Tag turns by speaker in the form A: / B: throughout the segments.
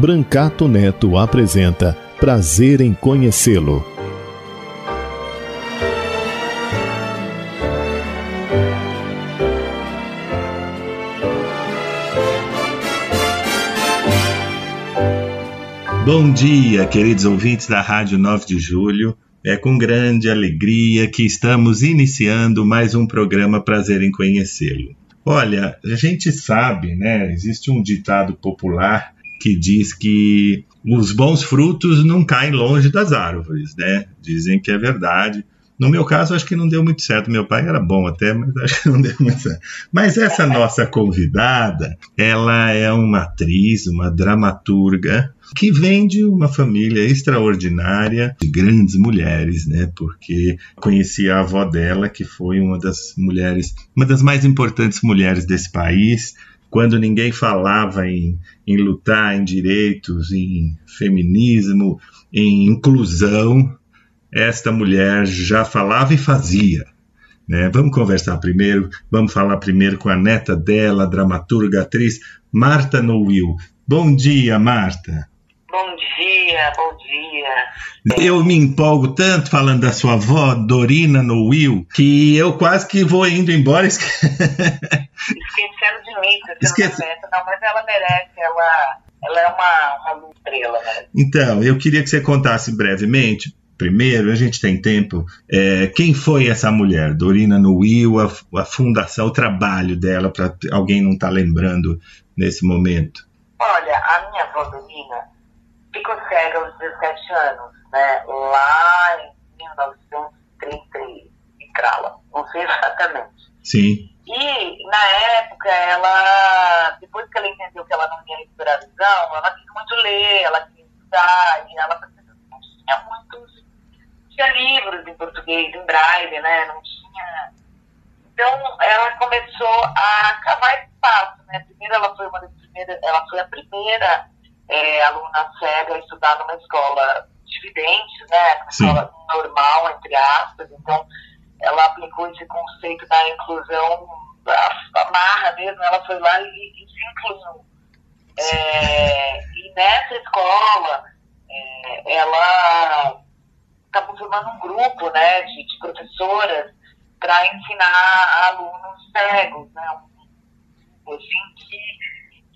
A: Brancato Neto apresenta Prazer em Conhecê-lo.
B: Bom dia, queridos ouvintes da Rádio 9 de Julho. É com grande alegria que estamos iniciando mais um programa Prazer em Conhecê-lo. Olha, a gente sabe, né? Existe um ditado popular que diz que os bons frutos não caem longe das árvores, né? Dizem que é verdade. No meu caso, acho que não deu muito certo. Meu pai era bom até, mas acho que não deu muito certo. Mas essa nossa convidada, ela é uma atriz, uma dramaturga, que vem de uma família extraordinária, de grandes mulheres, né? Porque conheci a avó dela, que foi uma das mulheres, uma das mais importantes mulheres desse país, quando ninguém falava em, em lutar em direitos, em feminismo, em inclusão, esta mulher já falava e fazia. Né? Vamos conversar primeiro, vamos falar primeiro com a neta dela, dramaturga, atriz, Marta Noil. Bom dia, Marta.
C: Bom dia, bom dia.
B: Eu me empolgo tanto falando da sua avó, Dorina Noil, que eu quase que vou indo embora.
C: Esquecendo de mim, Esquece... não, mas ela merece, ela, ela é uma, uma estrela, né?
B: Então, eu queria que você contasse brevemente primeiro, a gente tem tempo, é, quem foi essa mulher? Dorina Nuil, a, a fundação, o trabalho dela, para alguém não estar tá lembrando nesse momento.
C: Olha, a minha avó Dorina ficou cega aos 17 anos, né? lá em 1930 e crala, não sei exatamente.
B: Sim.
C: E, na época, ela, depois que ela entendeu que ela não ia recuperar a visão, ela quis muito ler, ela quis estudar, e ela não tinha muitos, tinha livros em português, em braille, né, não tinha... Então, ela começou a cavar espaço, né, primeiro ela foi uma das primeiras, ela foi a primeira é, aluna cega estudar numa escola de videntes, né, uma escola normal, entre aspas, então ela aplicou esse conceito da inclusão, a, a marra mesmo, ela foi lá e, e se incluiu. É, e nessa escola, é, ela acabou formando um grupo né, de, de professoras para ensinar alunos cegos, né, assim, que,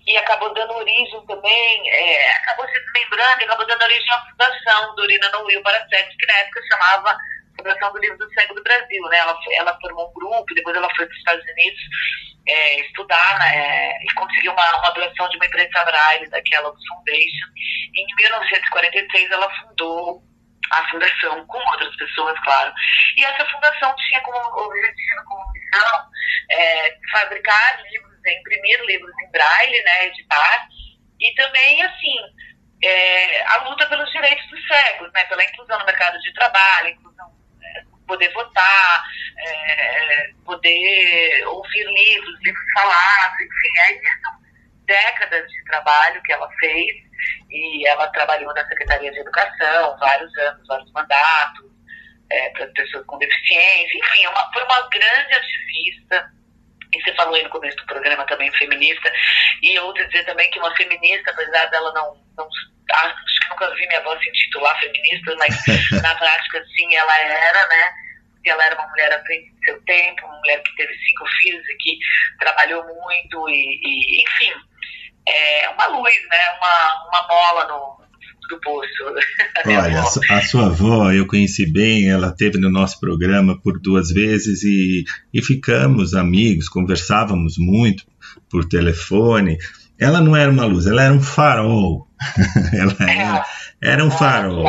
C: que acabou dando origem também, é, acabou se lembrando e acabou dando origem à fundação Dorina no Will para Cegos, que na época chamava Fundação do Livro do Cego do Brasil, né? Ela, ela formou um grupo, depois ela foi para os Estados Unidos é, estudar né, e conseguiu uma, uma doação de uma empresa braille da Kellogg Foundation. Em 1946 ela fundou a fundação com outras pessoas, claro. E essa fundação tinha como objetivo, como missão, é, fabricar livros, imprimir livros em braille, né, editar, e também, assim, é, a luta pelos direitos dos cegos, né, pela inclusão no mercado de trabalho, inclusão poder votar, é, poder ouvir livros, livros falados, enfim, são décadas de trabalho que ela fez e ela trabalhou na Secretaria de Educação vários anos, vários mandatos, é, para pessoas com deficiência, enfim, é uma, foi uma grande ativista. E você falou aí no começo do programa também feminista, e eu ouvi dizer também que uma feminista, apesar dela não, não acho que nunca vi minha voz se intitular feminista, mas na prática sim ela era, né? Porque ela era uma mulher à frente do seu tempo, uma mulher que teve cinco filhos e que trabalhou muito e, e enfim, é uma luz, né? Uma, uma mola no, do poço.
B: Olha, a, a, sua avó eu conheci bem, ela teve no nosso programa por duas vezes e, e ficamos amigos, conversávamos muito por telefone ela não era uma luz, ela era um farol. ela, era, era um farol,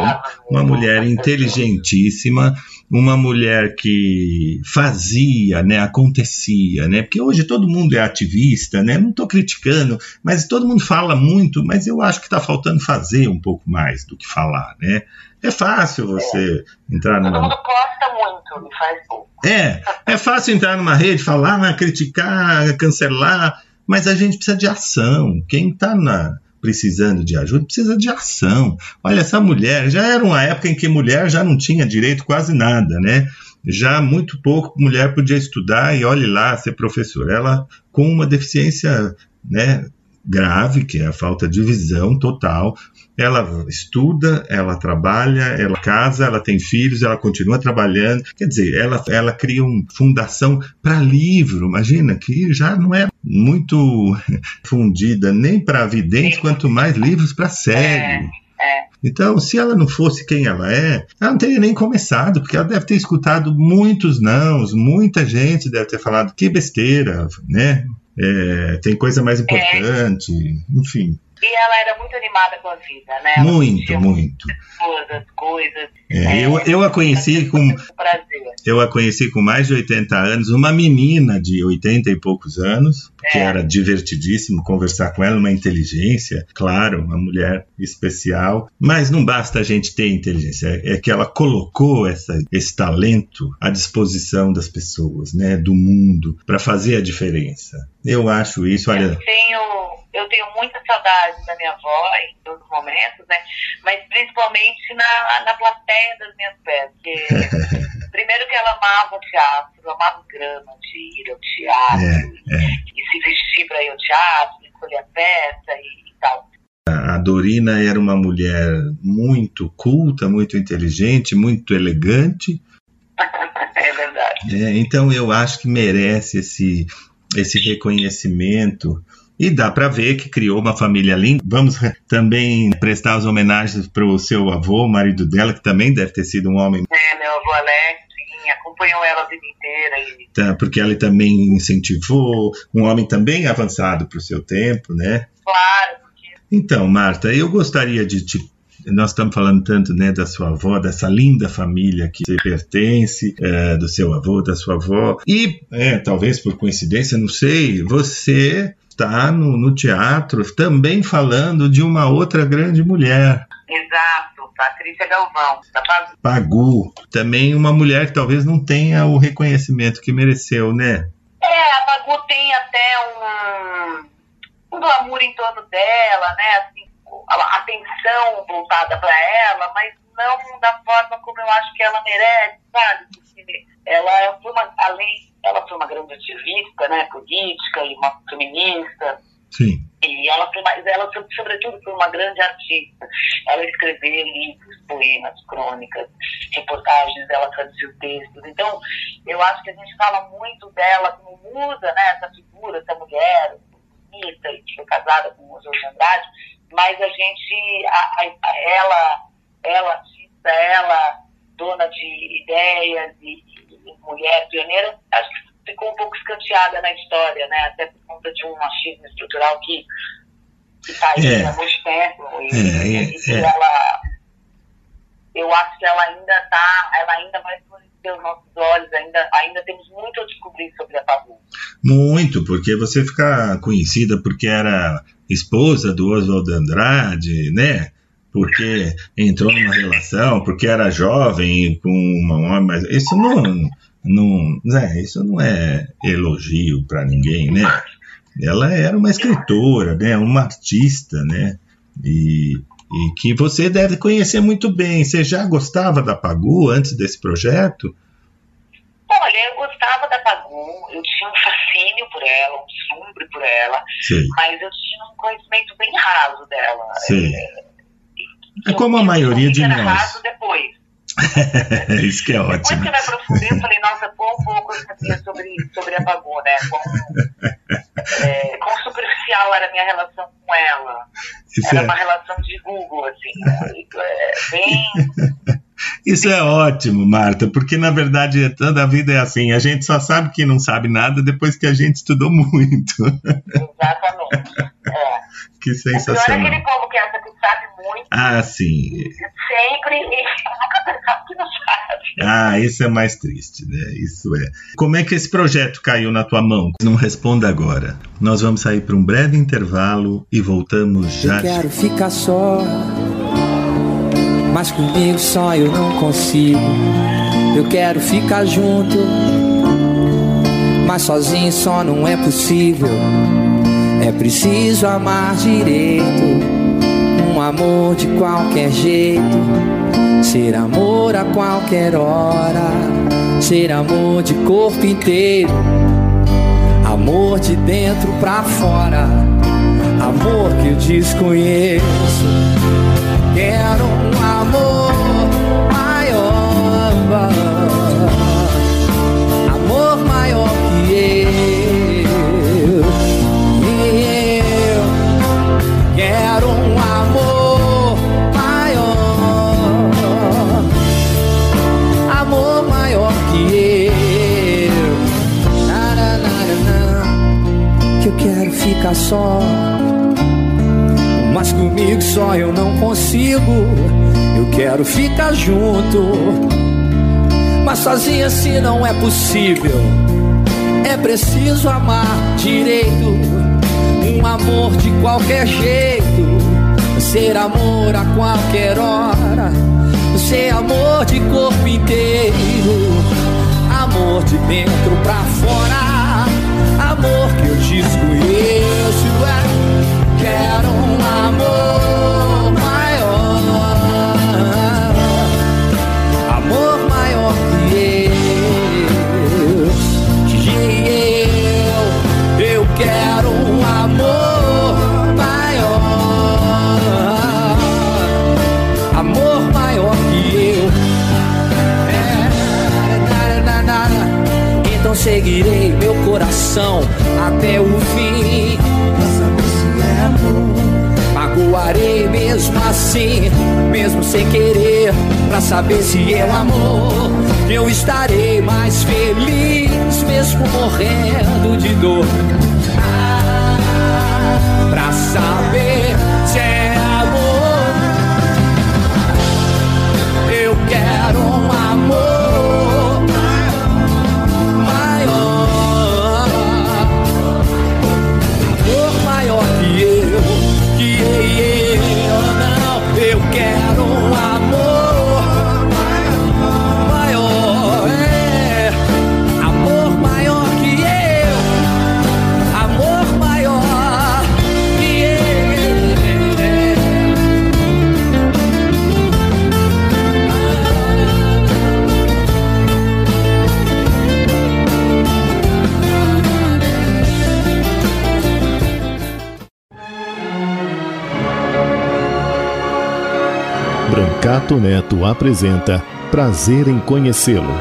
B: uma mulher inteligentíssima, uma mulher que fazia, né, acontecia, né? Porque hoje todo mundo é ativista, né? Não estou criticando, mas todo mundo fala muito, mas eu acho que está faltando fazer um pouco mais do que falar, né? É fácil você é. entrar numa.
C: Todo mundo posta muito e faz pouco.
B: É, é fácil entrar numa rede, falar, criticar, cancelar, mas a gente precisa de ação. Quem está na precisando de ajuda, precisa de ação. Olha, essa mulher, já era uma época em que mulher já não tinha direito quase nada, né? Já muito pouco mulher podia estudar e olhe lá ser professora. Ela com uma deficiência, né, grave, que é a falta de visão total, ela estuda, ela trabalha, ela casa, ela tem filhos, ela continua trabalhando. Quer dizer, ela, ela cria uma fundação para livro. Imagina que já não é muito fundida nem para videntes, quanto mais livros para cego. É, é. Então, se ela não fosse quem ela é, ela não teria nem começado, porque ela deve ter escutado muitos nãos, muita gente deve ter falado que besteira, né? É, tem coisa mais importante, é. enfim.
C: E ela era muito animada com a vida, né?
B: Muito, muito.
C: Todas coisas.
B: É, eu, eu a conheci com. Eu a conheci com mais de 80 anos, uma menina de 80 e poucos anos, que é. era divertidíssimo conversar com ela, uma inteligência, claro, uma mulher especial. Mas não basta a gente ter inteligência, é, é que ela colocou essa, esse talento à disposição das pessoas, né? Do mundo, para fazer a diferença. Eu acho isso, olha.
C: Eu tenho eu tenho muita saudade da minha avó em todos os momentos, né? Mas principalmente na, na plateia das minhas peças. primeiro que ela amava o teatro, amava o grama de ir ao teatro é, é. e se vestir para ir ao teatro, escolher a peça e, e tal.
B: A Dorina era uma mulher muito culta, muito inteligente, muito elegante.
C: é verdade.
B: É, então eu acho que merece esse, esse reconhecimento e dá para ver que criou uma família linda. Vamos também prestar as homenagens para o seu avô, o marido dela, que também deve ter sido um homem.
C: É, meu avô Alex, sim, acompanhou ela a vida inteira. E...
B: Tá, porque ele também incentivou, um homem também avançado para o seu tempo, né?
C: Claro. Porque...
B: Então, Marta, eu gostaria de te nós estamos falando tanto né, da sua avó, dessa linda família que você pertence, é, do seu avô, da sua avó. E, é, talvez por coincidência, não sei, você está no, no teatro também falando de uma outra grande mulher.
C: Exato, Patrícia Galvão, da Pagu.
B: Pagu, também uma mulher que talvez não tenha o reconhecimento que mereceu, né?
C: É, a Pagu tem até um, um glamour em torno dela, né? Assim, a atenção voltada para ela, mas não da forma como eu acho que ela merece, sabe? Porque ela foi uma, além ela foi uma grande ativista, né, política e uma feminista.
B: Sim.
C: E ela foi, mas ela sobretudo foi uma grande artista. Ela escreveu livros, poemas, crônicas, reportagens, ela traduziu textos. Então, eu acho que a gente fala muito dela como musa, né, essa figura, essa mulher bonita e que foi casada com o José Andrade, mas a gente, a, a, ela, ela artista, ela dona de ideias e mulher pioneira, acho que ficou um pouco escanteada na história, né? Até por conta de um machismo estrutural que está aí é. há muito tempo. E, é, é, e é. ela, eu acho que ela ainda está, ela ainda vai florescer os nossos olhos, ainda, ainda temos muito a descobrir sobre a Pagu.
B: Muito, porque você fica conhecida porque era esposa do Oswald Andrade, né? Porque entrou numa relação, porque era jovem com uma homem, mas isso não, não, né, isso não é elogio para ninguém, né? Ela era uma escritora, né, uma artista, né? E, e que você deve conhecer muito bem. Você já gostava da Pagu antes desse projeto?
C: Olha, eu gostava da Pagu, eu tinha um fascínio por ela, um slumbre por ela, Sim. mas eu tinha um conhecimento bem raso dela.
B: Sim. É, é como a maioria de nós.
C: Depois.
B: Isso que é ótimo.
C: Depois que eu me aprofundei, eu falei, nossa, quão pouco eu sabia sobre, sobre a Pagu, né? Quão, é, quão superficial era a minha relação com ela. Isso era é... uma relação de Google, assim. Né? É, bem...
B: Isso é ótimo, Marta, porque na verdade toda a vida é assim. A gente só sabe que não sabe nada depois que a gente estudou muito.
C: Exatamente. É.
B: Que sensacional.
C: O pior é aquele povo que acha que sabe muito
B: Ah, sim.
C: Sempre nunca pensava que não sabe.
B: Ah, isso é mais triste, né? Isso é. Como é que esse projeto caiu na tua mão? Não responda agora. Nós vamos sair para um breve intervalo e voltamos já.
D: Eu quero ficar só, mas comigo só eu não consigo. Eu quero ficar junto, mas sozinho só não é possível. É preciso amar direito, um amor de qualquer jeito, ser amor a qualquer hora, ser amor de corpo inteiro, amor de dentro pra fora, amor que eu desconheço. Quero amor maior, amor maior que eu. Eu quero um amor maior, amor maior que eu. Na, na, na. Que eu quero ficar só. Mas comigo só eu não consigo. Quero ficar junto. Mas sozinha assim não é possível. É preciso amar direito. Um amor de qualquer jeito. Ser amor a qualquer hora. Ser amor de corpo inteiro. Amor de dentro pra fora. Amor que eu desconheço. É. Quero um amor seguirei meu coração até o fim. Magoarei mesmo assim, mesmo sem querer, pra saber se é amor. Eu estarei mais feliz, mesmo morrendo de dor. Ah, pra saber
A: Brancato Neto apresenta Prazer em Conhecê-lo.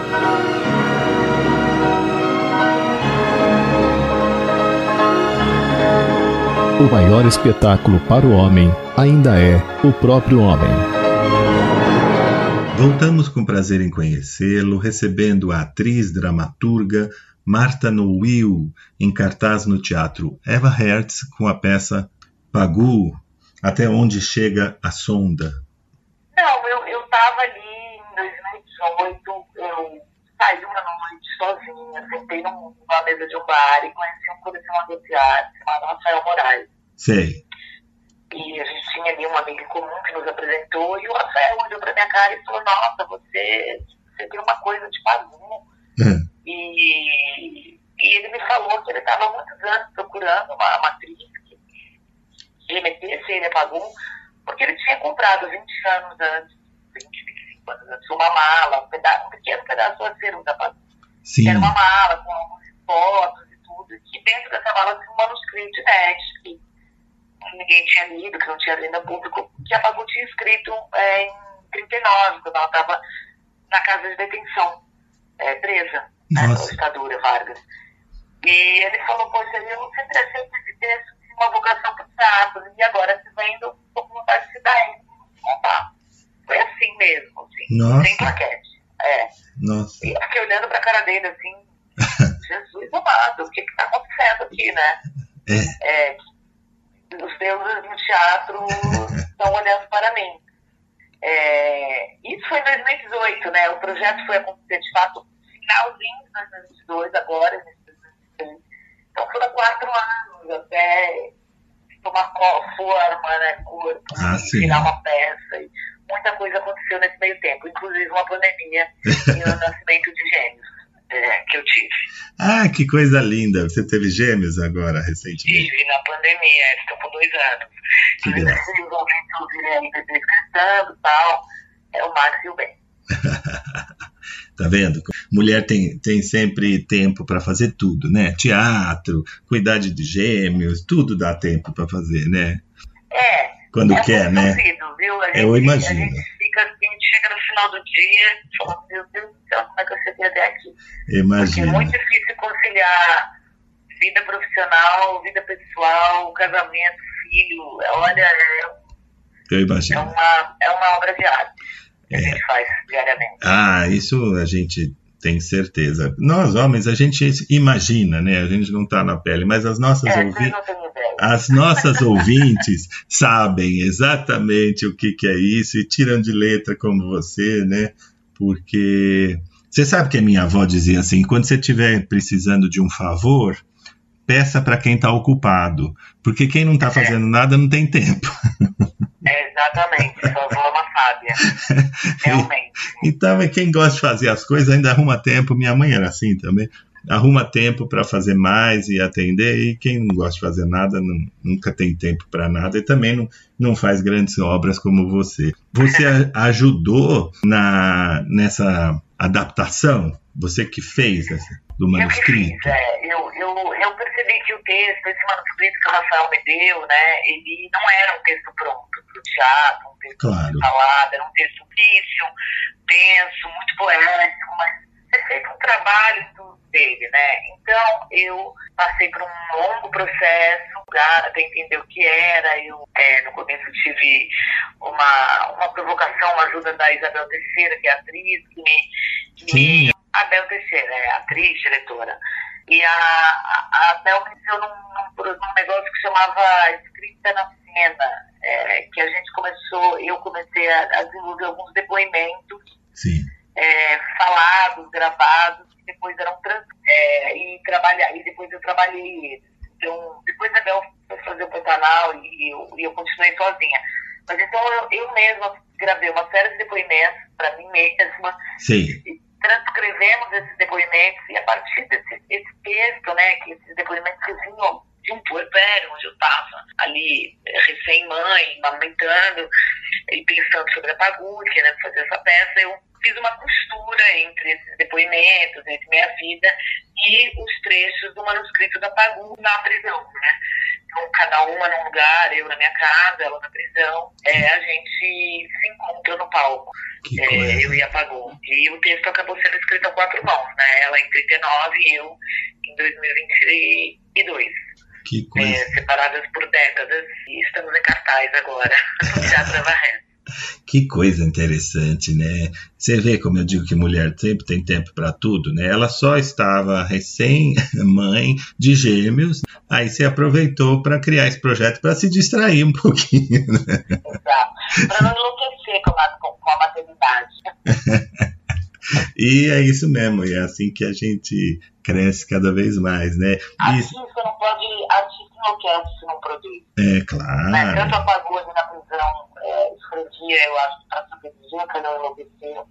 A: O maior espetáculo para o homem ainda é o próprio homem.
B: Voltamos com prazer em conhecê-lo, recebendo a atriz dramaturga Marta Nowill, em cartaz no teatro Eva Hertz, com a peça Pagu, Até Onde Chega a Sonda.
C: Não, eu, eu tava ali em 2018, eu saí uma noite sozinha, sentei num- numa mesa de um bar e conheci um colecionador de arte chamado Rafael Moraes.
B: Sei.
C: E a gente tinha ali uma amiga em comum que nos apresentou e o Rafael olhou pra minha cara e falou, nossa, você, você tem uma coisa de Pagu. E, e ele me falou que ele estava há muitos anos procurando uma, uma atriz que remetesse ele a Pagu, porque ele tinha comprado 20 anos antes, 20, 25 anos antes, uma mala, um, peda um pequeno pedaço do acervo da Pagu.
B: Sim.
C: Era uma mala com algumas fotos e tudo, e que dentro dessa mala tinha um manuscrito inédito que ninguém tinha lido, que não tinha lido ao público, que a Pagu tinha escrito é, em 39, quando ela estava na casa de detenção, é, presa, né, pela ditadura Vargas. E ele falou, poxa, eu sempre achei que esse texto uma vocação para o teatro, e agora se vendo, com vontade de dar contar. Foi assim mesmo, assim,
B: Nossa.
C: sem plaquete. É.
B: Nossa.
C: E eu fiquei olhando pra cara dele assim, Jesus amado, o que que tá acontecendo aqui, né? É, os deusas do teatro estão olhando para mim. É, isso foi em 2018, né? O projeto foi acontecer de fato finalzinho de 2022, agora, nesse 2023. Então foram quatro anos até tomar forma, né? Corpo,
B: Ah, sim.
C: virar uma peça. E muita coisa aconteceu nesse meio tempo, inclusive uma pandemia e o nascimento de gêmeos é, que eu tive.
B: Ah, que coisa linda. Você teve gêmeos agora, recentemente.
C: Tive na pandemia, estão com dois anos.
B: Que
C: Mas
B: graça.
C: assim, os ouvintes ouvirem aí bebês cantando e tal, é o Max e o Ben.
B: Tá vendo? Mulher tem, tem sempre tempo para fazer tudo, né? Teatro, cuidar de gêmeos, tudo dá tempo para fazer, né?
C: É,
B: Quando
C: é
B: quer, né?
C: viu? A
B: Eu
C: gente-
B: imagino.
C: A gente fica assim, chega no final do dia e fala, meu Deus do céu, como é que eu cheguei até aqui? Porque é
B: Imagina.
C: muito difícil conciliar vida profissional, vida pessoal, casamento, filho. Olha, é,
B: Eu
C: é,
B: imagino.
C: uma, é uma obra de arte que a
B: É.
C: gente faz diariamente.
B: Ah, isso a gente tem certeza. Nós, homens, a gente imagina, né? A gente não tá na pele, mas as nossas
C: É,
B: ouvintes. As nossas ouvintes sabem exatamente o que, que é isso e tiram de letra como você, né? Porque você sabe que a minha avó dizia assim: quando você estiver precisando de um favor, peça para quem está ocupado, porque quem não está fazendo nada não tem tempo.
C: É, exatamente, sua avó é sábia. Realmente.
B: Então, é quem gosta de fazer as coisas ainda arruma tempo. Minha mãe era assim também. Arruma tempo para fazer mais e atender, e quem não gosta de fazer nada não- nunca tem tempo para nada e também não, não faz grandes obras como você. Você ajudou na, nessa adaptação? Você que fez essa, do
C: Eu
B: manuscrito?
C: fiz, é, eu, eu, eu percebi que o texto, esse manuscrito que o Rafael me deu, né, ele não era um texto pronto para o teatro,
B: Claro.
C: falado, era um texto difícil, denso, muito poético, mas é feito um trabalho dele, né? Então eu passei por um longo processo até entender o que era. Eu é, no começo tive uma, uma provocação, uma ajuda da Isabel Teixeira, que é atriz, que me, que me Abel Teixeira, é atriz, diretora. E a, a, a Abel me ensinou num, num, num negócio que chamava Escrita na Cena, é, que a gente começou, eu comecei a, a desenvolver alguns depoimentos
B: Sim.
C: é, falados, gravados, que depois eram trans, é, e trabalhar, e depois eu trabalhei eles. Então, depois a Bel foi fazer o Pantanal e eu, e eu continuei sozinha. Mas então eu, eu mesma gravei uma série de depoimentos para mim mesma,
B: Sei.
C: e transcrevemos esses depoimentos e a partir desse esse texto, né, que esses depoimentos que vinham de um puerpério, onde eu estava ali eh, recém-mãe, amamentando e pensando sobre a Pagu, querendo fazer essa peça, eu fiz uma costura entre esses depoimentos, entre minha vida e os trechos do manuscrito da Pagu na prisão, né? Então, cada uma num lugar, eu na minha casa, ela na prisão, é, a gente se encontra no palco. É, eu e a Pagu. E o texto acabou sendo escrito a quatro mãos, né? Ela em 39 e eu em 2022.
B: Que coisa.
C: É, separadas por décadas. E estamos em cartaz agora, no Teatro.
B: Que coisa interessante, né? Você vê como eu digo que mulher sempre tem tempo para tudo, né? Ela só estava recém-mãe de gêmeos, aí você aproveitou para criar esse projeto para se distrair um pouquinho, né?
C: Exato. Para não enlouquecer com a, com a maternidade.
B: E é isso mesmo, e é assim que a gente cresce cada vez mais, né? E,
C: Artista não pode. Artista enlouquece se não produz.
B: é
C: Né?
B: claro.
C: Tanto a ali na prisão é, escrevia, eu acho, para sobreviver, para não enlouquecer.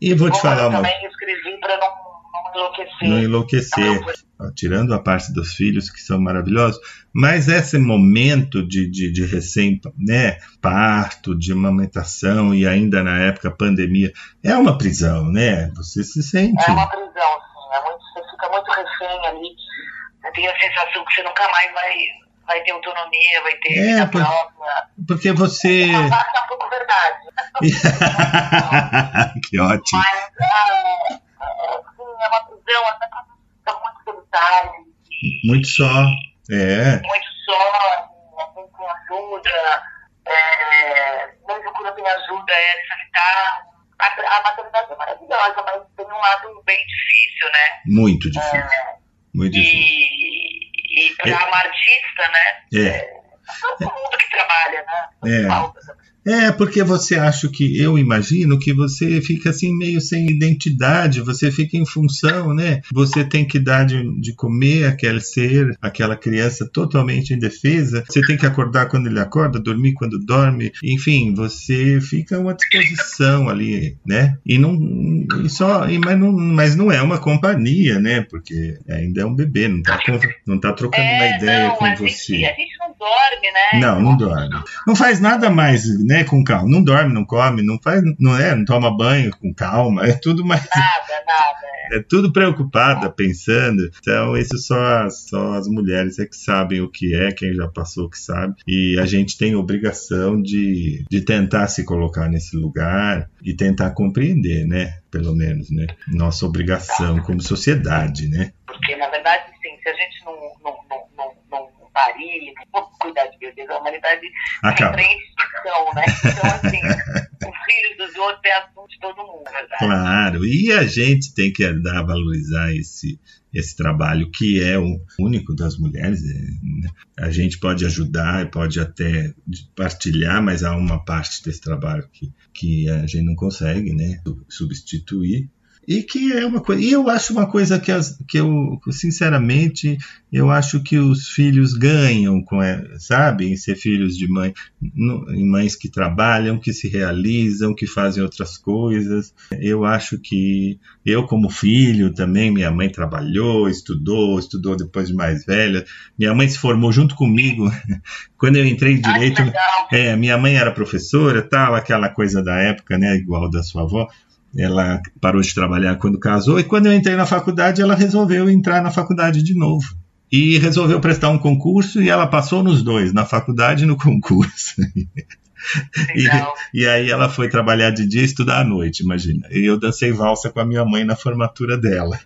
B: E vou te
C: Como
B: falar
C: eu
B: uma
C: também escrevi para não enlouquecer.
B: não enlouquecer. Ó, tirando a parte dos filhos, que são maravilhosos, mas esse momento de, de, de recém, né, parto, de amamentação e ainda na época pandemia, é uma prisão, né? Você se sente.
C: É uma prisão, sim. É muito, você fica muito refém ali. Você tem a sensação que você nunca mais vai, vai ter autonomia, vai ter
B: É,
C: vida
B: por-
C: própria.
B: Porque você.
C: É um pouco verdade.
B: que ótimo.
C: Mas é, é, é uma prisão, até você fica muito solitário,
B: Muito só. É.
C: muito só, assim, com ajuda. É, mesmo quando tem ajuda, é solitário. A, a maternidade é maravilhosa, mas tem um lado bem difícil, né?
B: Muito difícil.
C: É,
B: Muito difícil.
C: E, para
B: É.
C: uma artista, né?
B: É.
C: Todo mundo que trabalha, né?
B: É. É, porque você acha que, eu imagino que você fica assim meio sem identidade, você fica em função, né? Você tem que dar de, de comer aquele ser, aquela criança totalmente indefesa, você tem que acordar quando ele acorda, dormir quando dorme, enfim, você fica uma disposição ali, né? E não, e só, e, mas, não, mas não é uma companhia, né? Porque ainda é um bebê, não tá, não tá trocando uma
C: É,
B: ideia
C: não,
B: com
C: a
B: você.
C: gente, a gente não dorme, né?
B: Não, não dorme. Não faz nada mais, né, com calma. Não dorme, não come, não faz, não é, não toma banho com calma. É tudo mais,
C: Nada, nada.
B: é tudo preocupada, pensando. Então, isso só só as mulheres é que sabem o que é, quem já passou que sabe. E a gente tem obrigação de, de tentar se colocar nesse lugar e tentar compreender, né? Pelo menos, né? Nossa obrigação como sociedade, né?
C: Porque, na verdade, sim, se a gente não, não, parir, não cuidar de bebês, a humanidade
B: Acaba.
C: entra em extinção, né? Então, assim, os filhos dos outros é assunto de todo mundo, verdade?
B: Claro, e a gente tem que dar, valorizar esse, esse trabalho que é o único das mulheres. é, né? A gente pode ajudar, pode até partilhar, mas há uma parte desse trabalho que, que a gente não consegue né, substituir. E que é uma coisa. E eu acho uma coisa que, as, que eu, sinceramente, eu acho que os filhos ganham com, sabe, em ser filhos de mãe, em mães que trabalham, que se realizam, que fazem outras coisas. Eu acho que eu, como filho, também, minha mãe trabalhou, estudou, estudou depois de mais velha. Minha mãe se formou junto comigo. Quando eu entrei em
C: Ah,
B: direito, é, minha mãe era professora, tal, aquela coisa da época, né, igual da sua avó. Ela parou de trabalhar quando casou e quando eu entrei na faculdade, ela resolveu entrar na faculdade de novo. E resolveu prestar um concurso e ela passou nos dois, na faculdade e no concurso.
C: Legal.
B: E aí ela foi trabalhar de dia e estudar à noite, imagina. E eu dancei valsa com a minha mãe na formatura dela.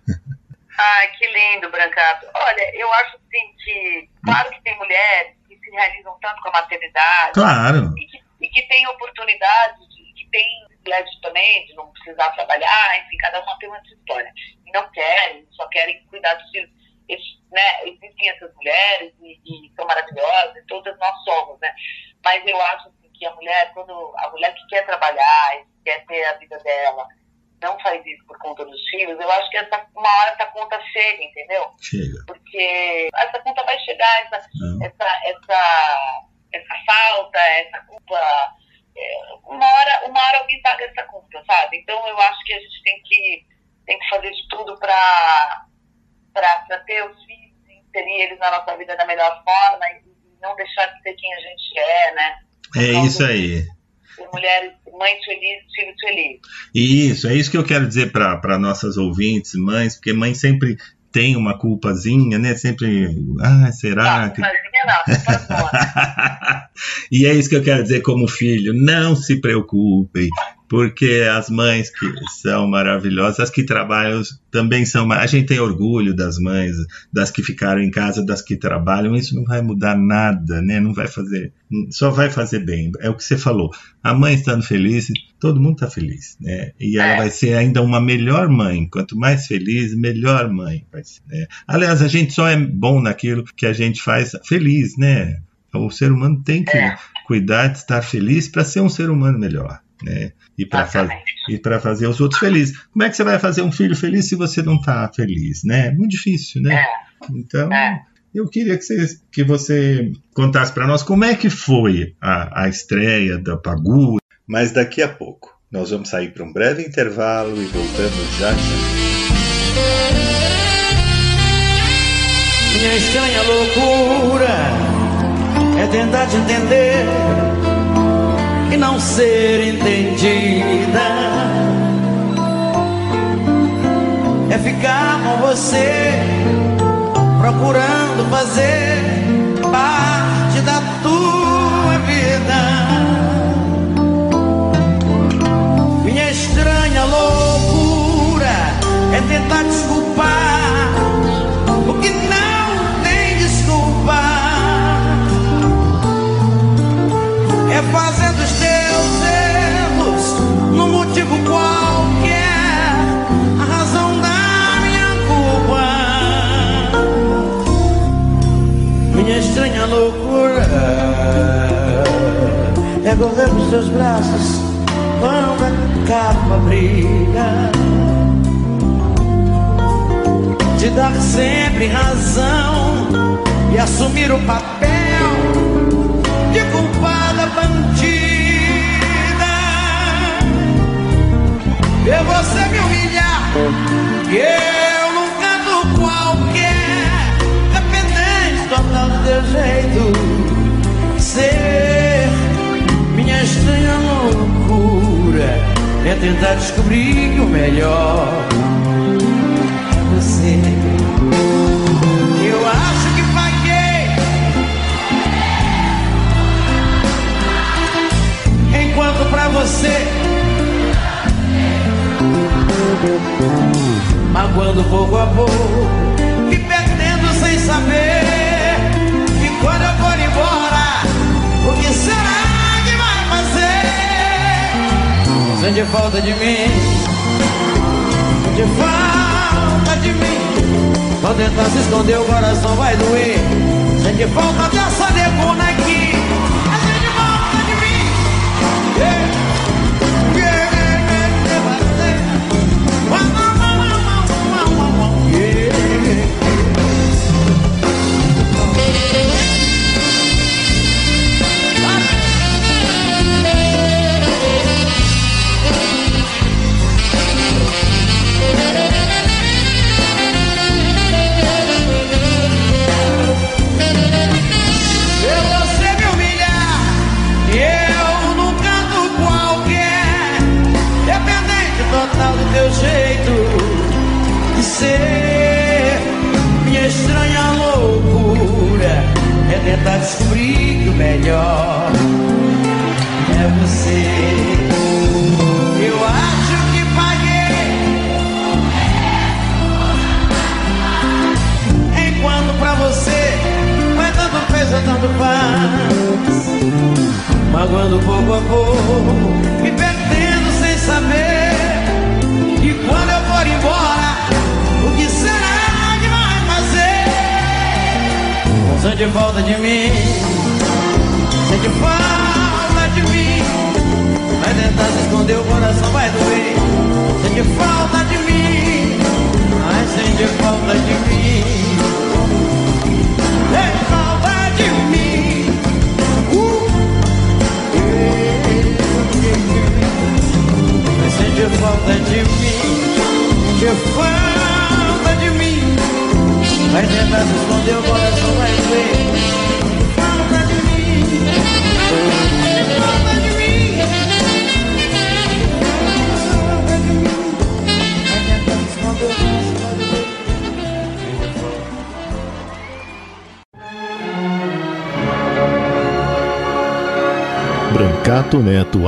C: Ai, que lindo, Brancato. Olha, eu acho assim que, claro que tem mulheres que se realizam tanto com a maternidade
B: Claro,
C: e que, e que têm oportunidade, de, que têm privilégio também de não precisar trabalhar, enfim, cada uma tem uma sua história. E não querem, só querem cuidar dos filhos. Eles, né, existem essas mulheres e, e são maravilhosas, e todas nós somos, né? Mas eu acho assim, que a mulher, quando a mulher que quer trabalhar quer ter a vida dela, não faz isso por conta dos filhos, eu acho que essa, uma hora essa conta chega, entendeu?
B: chega.
C: Porque essa conta vai chegar, essa,
B: Não.
C: essa, essa, essa falta, essa culpa. Uma hora, uma hora alguém paga essa conta, sabe? Então eu acho que a gente tem que, tem que fazer de tudo para ter os filhos e inserir eles na nossa vida da melhor forma e, não deixar de ser quem a gente é, né?
B: É isso aí.
C: Mulheres, mães felizes, filhos felizes.
B: Isso, é isso que eu quero dizer para nossas ouvintes, mães, porque mãe sempre tem uma culpazinha, né? Sempre, ah, será
C: Não,
B: que.
C: não,
B: e é isso que eu quero dizer como filho, não se preocupem, porque as mães que são maravilhosas, as que trabalham também são, a gente tem orgulho das mães, das que ficaram em casa, das que trabalham, isso não vai mudar nada, né? Não vai fazer, só vai fazer bem. É o que você falou. A mãe estando feliz, todo mundo está feliz, né? E ela
C: É.
B: vai ser ainda uma melhor mãe. Quanto mais feliz, melhor mãe vai ser. né? Aliás, a gente só é bom naquilo que a gente faz feliz, né? O ser humano tem que
C: É.
B: cuidar de estar feliz para ser um ser humano melhor, né? E para fazer os outros felizes. Como é que você vai fazer um filho feliz se você não está feliz, né? É muito difícil, né? Então,
C: É.
B: eu queria que você, que você contasse para nós como é que foi a, a estreia da Pagu, mas daqui a pouco. Nós vamos sair para um breve intervalo e voltamos já já.
E: Minha estranha loucura é tentar te entender e não ser entendida. É ficar com você, procurando fazer parte da tua vida. Minha estranha loucura é tentar desculpar o que não tem desculpa. É fazer motivo qualquer a razão da minha culpa. Minha estranha loucura
D: seus braços quando acaba uma briga. Te dar sempre razão e assumir o papel de culpada bandida. Ver você me humilhar eu num canto qualquer, dependente total do teu jeito. Ser minha estranha loucura é tentar descobrir o melhor é você. Eu acho que paguei enquanto pra você magoando pouco a pouco, me perdendo sem saber. E quando eu for embora, o que será que vai fazer? Sente falta de mim, sente falta de mim. Vou tentar se esconder, o coração vai doer. Sente falta dessa debona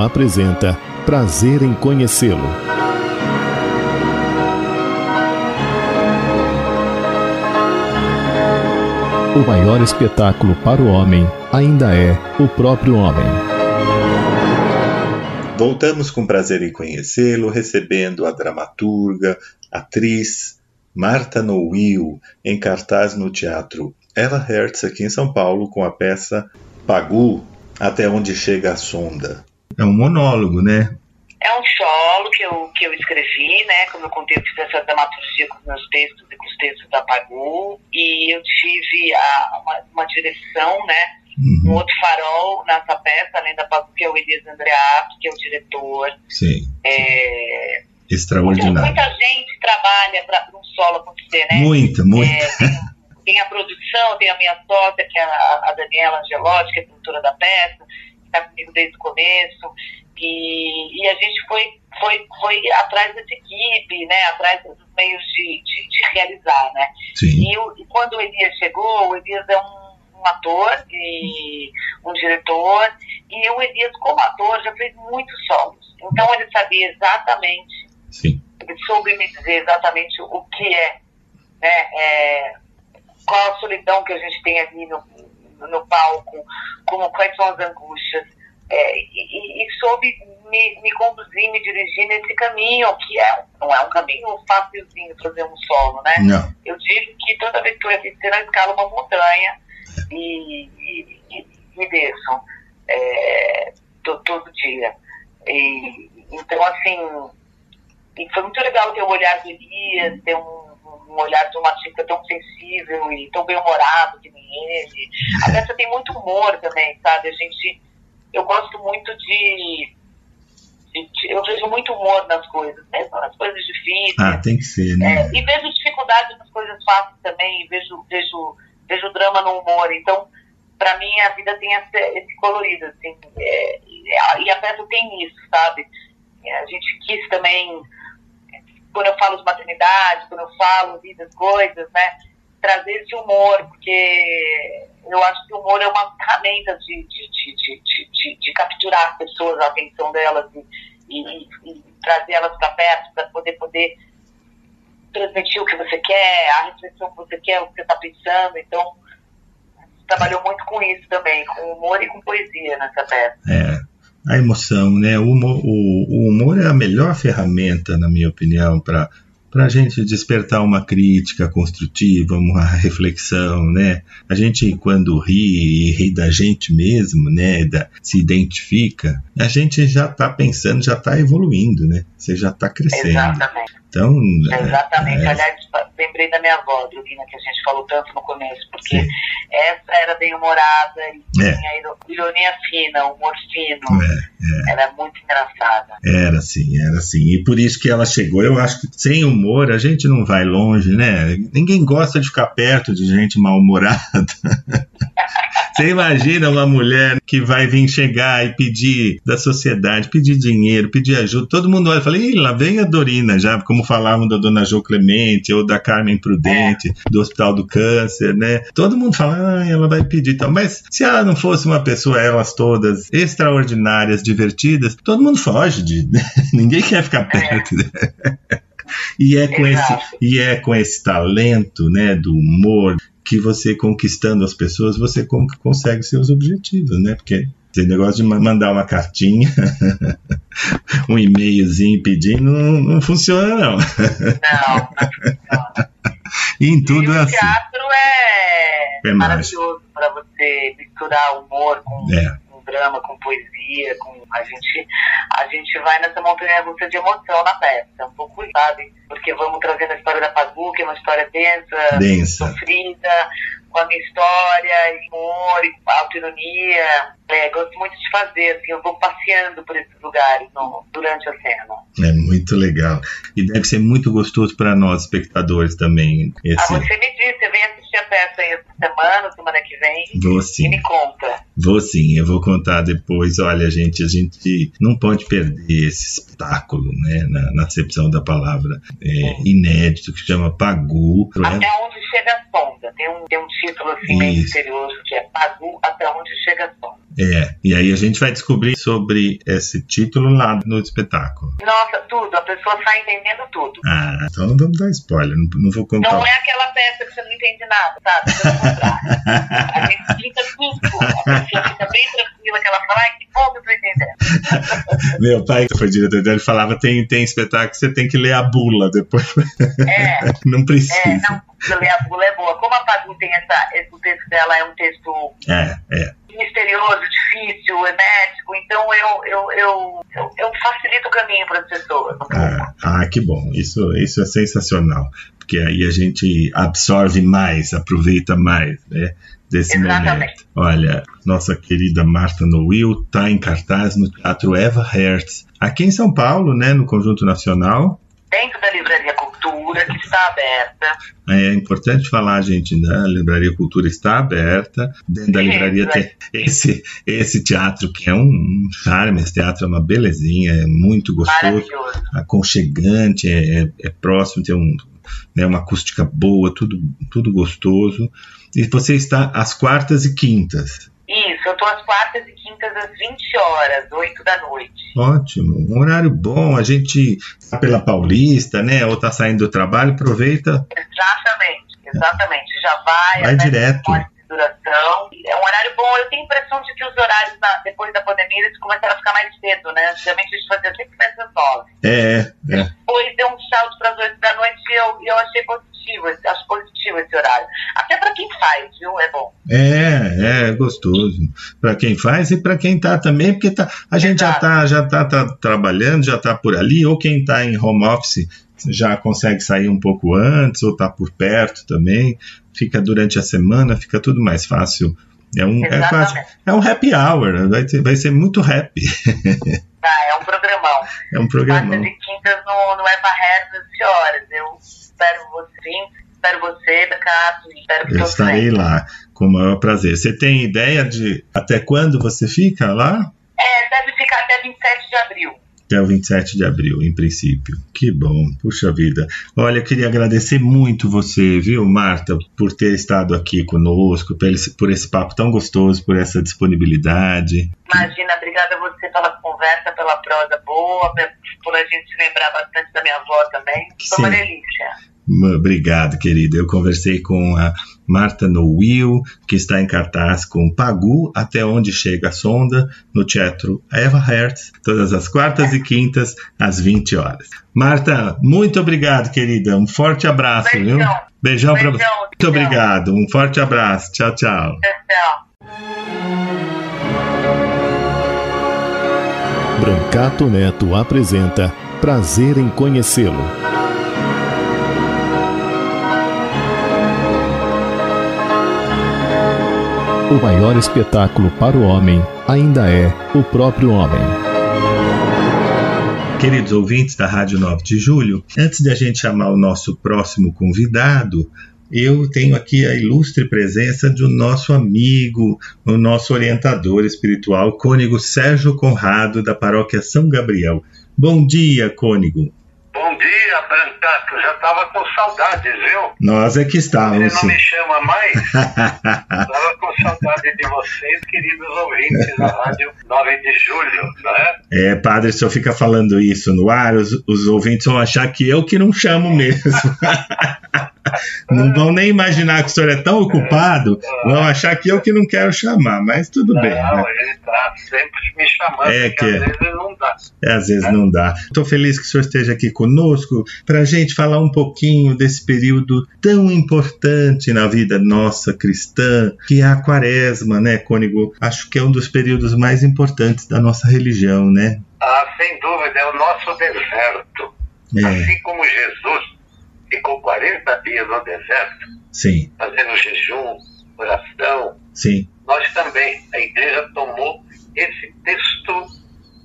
A: apresenta Prazer em Conhecê-lo. O maior espetáculo para o homem ainda é o próprio homem.
B: Voltamos com prazer em conhecê-lo, recebendo a dramaturga, atriz Marta Noil em cartaz no teatro Ella Hertz aqui em São Paulo com a peça Pagu, Até Onde Chega a Sonda. É um monólogo, né?
C: É um solo que eu, que eu escrevi, né? Como eu contei, eu fiz essa dramaturgia com os meus textos e com os textos da Pagu. E eu tive a, uma, uma direção, né? Uhum. Um outro farol nessa peça, além da Pagu, que é o Elias Andreato, que é o diretor.
B: Sim.
C: É,
B: Extraordinário.
C: Muita, muita gente trabalha para um solo acontecer, né?
B: Muita, muita. É,
C: tem, tem, a produção, tem a minha sócia, que é a, a Daniela Angelotti, que é produtora da peça, está comigo desde o começo. E, e a gente foi, foi, foi atrás dessa equipe, né, atrás dos meios de, de, de realizar. Né? E, o, e, quando o Elias chegou, o Elias é um, um ator e um diretor, e o Elias, como ator, já fez muitos solos. Então ele sabia exatamente,
B: Sim.
C: ele soube me dizer exatamente o que é, né, é qual a solidão que a gente tem ali no, no palco, como, quais são as angústias é, e, e, soube me, me, conduzir, me dirigir nesse caminho, que é, não é um caminho facilzinho fazer um solo, né?
B: Não.
C: Eu digo que toda vez que eu descer na escala uma montanha e, e, e, e desço. É, to, todo dia. E, então, assim, foi muito legal ter o olhar do Elias, ter um, um olhar de um artista tão sensível e tão bem-humorado que nem ele. A peça tem muito humor também, sabe? A gente, eu gosto muito de, eu vejo muito humor nas coisas, mesmo nas coisas difíceis.
B: Ah, tem que ser, né?
C: É, e vejo dificuldade nas coisas fáceis também, vejo, vejo, vejo drama no humor. Então, para mim, a vida tem esse, colorido, assim. É, e a peça tem isso, sabe? A gente quis também quando eu falo de maternidade, quando eu falo das coisas, né? Trazer esse humor, porque eu acho que o humor é uma ferramenta de, de, de, de, de, de capturar as pessoas, a atenção delas e, e, e trazer elas para perto para poder poder transmitir o que você quer, a reflexão que você quer, o que você está pensando. Então, trabalhou muito com isso também, com humor e com poesia nessa peça.
B: É a emoção, né? O humor, o, o humor é a melhor ferramenta, na minha opinião, para para a gente despertar uma crítica construtiva, uma reflexão, né? A gente quando ri e ri da gente mesmo, né? Da, se identifica, a gente já está pensando, já está evoluindo, né? Você já está crescendo.
C: Exatamente.
B: Então,
C: Exatamente. É, Aliás, lembrei da minha avó, Dorina, que a gente falou tanto no começo, porque sim. essa era bem humorada e é. tinha ironia fina, humor fino. É, é. Era muito engraçada.
B: Era sim, era sim. E por isso que ela chegou. Eu acho que sem humor a gente não vai longe, né? Ninguém gosta de ficar perto de gente mal-humorada. Você imagina uma mulher que vai vir chegar e pedir da sociedade, pedir dinheiro, pedir ajuda. Todo mundo olha e fala, Ih, lá vem a Dorina, já como falavam da Dona Jo Clemente ou da Carmen Prudente, do Hospital do Câncer, né? Todo mundo fala, ah, ela vai pedir tal. Mas se ela não fosse uma pessoa, elas todas extraordinárias, divertidas, todo mundo foge de. Ninguém quer ficar perto. E é, com esse, e é com esse talento né, do humor, que você conquistando as pessoas, você consegue seus objetivos, né? Porque esse negócio de mandar uma cartinha, um e-mailzinho pedindo, não, não funciona,
C: não. Não, não funciona.
B: E em tudo
C: e
B: é
C: o
B: assim.
C: teatro é, é maravilhoso para você misturar humor com, é. com drama, com poesia, com a gente a gente vai nessa montanha russa de emoção na peça, é um pouco sabe, porque vamos trazendo a história da Pagu, que é uma história densa,
B: densa.
C: sofrida, com a minha história, humor, autoironia. É, gosto muito de fazer, assim, eu vou passeando por esses lugares no, durante a cena.
B: É muito legal. E deve ser muito gostoso para nós, espectadores, também.
C: Esse... Ah, você me disse, você vem assistir a peça aí essa semana, semana que vem.
B: Vou sim.
C: E me conta.
B: Vou sim, eu vou contar depois. Olha, gente, a gente não pode perder esse espetáculo, né, na, na acepção da palavra, é, inédito, que chama Pagu.
C: Até onde chega a sonda. Tem um, tem um título assim meio misterioso que é Pagu até onde chega a sonda.
B: É, e aí a gente vai descobrir sobre esse título lá no espetáculo.
C: Nossa, tudo, a pessoa sai entendendo tudo.
B: Ah, então não vamos dar spoiler, não, não vou contar.
C: Não é aquela peça que você não entende nada, sabe? Pelo contrário. a gente explica tudo, a pessoa fica bem tranquila que ela fala, ai, que bom que eu tô entendendo.
B: Meu pai, que foi diretor dele, falava, tem, tem espetáculo que você tem que ler a bula depois.
C: É.
B: não precisa.
C: É, não, ler a bula é boa. Como a Padu tem essa, esse, o texto dela é um texto...
B: É, é
C: misterioso, difícil, hermético. Então eu, eu, eu, eu, eu facilito o caminho para as pessoas.
B: Ah, ah, que bom. Isso, isso é sensacional. Porque aí a gente absorve mais, aproveita mais, né? Desse
C: Exatamente.
B: momento. Olha, nossa querida Marta Noel está em cartaz no Teatro Eva Hertz, aqui em São Paulo, né, no Conjunto Nacional.
C: Dentro da Livraria Cultura, que está aberta.
B: É importante falar, gente, né? a Livraria Cultura está aberta. Dentro da livraria tem esse, esse teatro que é um charme, esse teatro é uma belezinha, é muito gostoso, aconchegante, é, é, é próximo, tem um, né, uma acústica boa, tudo, tudo gostoso. E você está às quartas e quintas.
C: Isso, eu estou às quartas e quintas às 20 horas, 8 da noite.
B: Ótimo, um horário bom. A gente está pela Paulista, né? Ou está saindo do trabalho, aproveita.
C: Exatamente, exatamente. Já vai.
B: Vai direto.
C: Duração. É um horário bom. Eu tenho a impressão de que os horários, na, depois da pandemia, eles começaram a ficar mais cedo, né? Antigamente a gente fazia sempre mais às 9.
B: É, é.
C: Depois deu um salto para as 8 da noite e eu, eu achei positivo, acho positivo esse horário. Até para quem faz, viu? É bom.
B: É, é gostoso. Para quem faz e para quem tá também, porque tá, a gente já tá, já tá, tá trabalhando, já tá por ali, ou quem tá em home office já consegue sair um pouco antes, ou tá por perto também, fica durante a semana, fica tudo mais fácil. É um, é quase, é um happy hour, vai, ter, vai ser muito happy.
C: Ah, é um programão.
B: É um programão.
C: Quartas e quintas no, no Eva Hertz às horas. Eu espero você, espero você, Cato, espero que
B: Eu estarei lá, com o maior prazer. Você tem ideia de até quando você fica lá?
C: É, deve ficar até 27 de abril.
B: Até o 27 de abril, em princípio. Que bom, puxa vida. Olha, eu queria agradecer muito você, viu, Marta, por ter estado aqui conosco, por esse, por esse papo tão gostoso, por essa disponibilidade.
C: Imagina, obrigada a você pela conversa, pela prosa boa, por a gente se lembrar bastante da minha avó também. Foi uma
B: Sim.
C: delícia.
B: Obrigado, querida. Eu conversei com a Marta Noil, que está em cartaz com Pagu, Até Onde Chega a Sonda, no Teatro Eva Hertz, todas as quartas e quintas, às 20 horas. Marta, muito obrigado, querida. Um forte abraço,
C: Beijão.
B: viu? Beijão para você.
C: Beijão,
B: Muito
C: beijão.
B: obrigado. Um forte abraço. Tchau, tchau.
C: Tchau, tchau.
A: Brancato Neto apresenta Prazer em Conhecê-lo. O maior espetáculo para o homem ainda é o próprio homem.
B: Queridos ouvintes da Rádio 9 de Julho, antes de a gente chamar o nosso próximo convidado, eu tenho aqui a ilustre presença do nosso amigo, o nosso orientador espiritual, Cônigo Sérgio Conrado, da paróquia São Gabriel. Bom dia, Cônigo.
F: Bom dia, Brancato. Já tava com saudades, viu?
B: Nós é que estávamos.
F: Você não me chama mais? Tava com saudade de vocês, queridos ouvintes da Rádio 9 de Julho, né?
B: É, padre, o senhor fica falando isso no ar, os, os ouvintes vão achar que eu que não chamo mesmo. não vão nem imaginar que o senhor é tão ocupado, vão achar que eu que não quero chamar, mas tudo bem.
F: Não,
B: né?
F: ele tá sempre me chamando,
B: É que-
F: às vezes não dá.
B: É, às vezes não dá. Estou feliz que o senhor esteja aqui conosco para a gente falar um pouquinho desse período tão importante na vida nossa cristã, que é a quaresma, né, Cônigo? Acho que é um dos períodos mais importantes da nossa religião, né?
F: Ah, sem dúvida, é o nosso deserto.
B: É,
F: Assim como Jesus ficou 40 dias no deserto,
B: sim,
F: fazendo jejum, oração,
B: sim,
F: nós também, a igreja tomou esse texto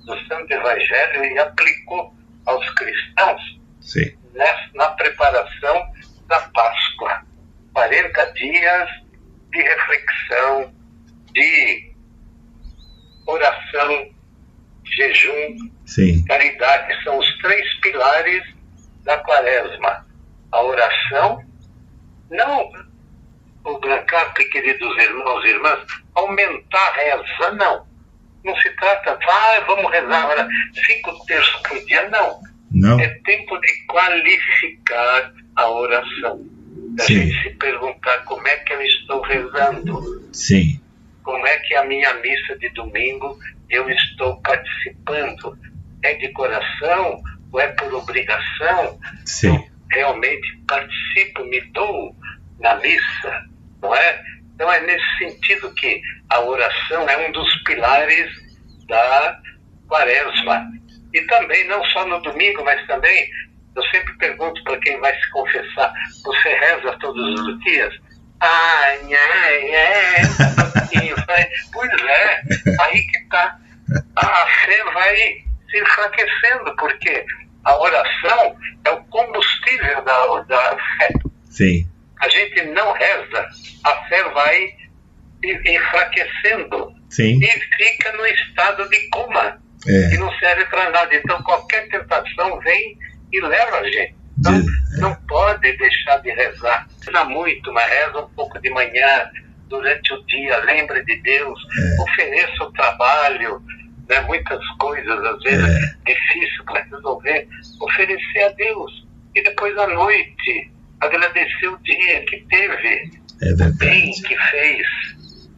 F: do Santo Evangelho e aplicou aos cristãos
B: sim.
F: nessa- na preparação da Páscoa. 40 dias de reflexão, de oração, jejum,
B: Sim,
F: caridade são os três pilares da quaresma. A oração, não o Brancato, queridos irmãos e irmãs, aumentar a reza, não. Não se trata, vai, vamos rezar agora cinco terços por dia, não.
B: não?
F: É tempo de qualificar a oração. Da
B: Sim.
F: gente se perguntar como é que eu estou rezando
B: Sim,
F: como é que a minha missa de domingo eu estou participando? É de coração ou é por obrigação?
B: sim,
F: realmente participo, me dou na missa, não é? Então é nesse sentido que a oração é um dos pilares da quaresma. E também, não só no domingo, mas também, eu sempre pergunto para quem vai se confessar, você reza todos os dias? Ai, pouquinho, vai. Pois é, aí que tá. A fé vai se enfraquecendo, porque a oração é o combustível da, da fé.
B: sim,
F: A gente não reza, a fé vai enfraquecendo
B: sim.
F: e fica no estado de coma,
B: É,
F: que não serve para nada. Então qualquer tentação vem e leva a gente. Então,
B: Diz-
F: não pode deixar de rezar. Reza muito, mas reza um pouco de manhã, durante o dia, lembre de Deus,
B: É.
F: ofereça o trabalho, né, muitas coisas, às vezes,
B: É.
F: difícil para resolver, oferecer a Deus. E depois à noite, agradecer o dia que teve,
B: é
F: o bem que fez,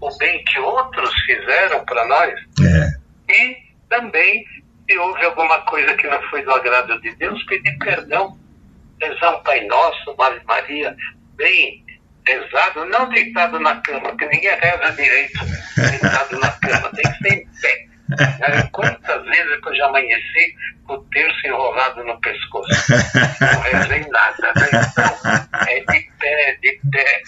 F: o bem que outros fizeram para nós.
B: É,
F: E também, se houve alguma coisa que não foi do agrado de Deus, pedir perdão. Rezar um Pai Nosso, uma Ave Maria, bem Rezado, não deitado na cama, porque ninguém reza direito deitado na cama, tem que ser em pé. Quantas vezes que eu já amanheci com o terço enrolado no pescoço? Não rezei nada, né? Então, é de pé, de pé.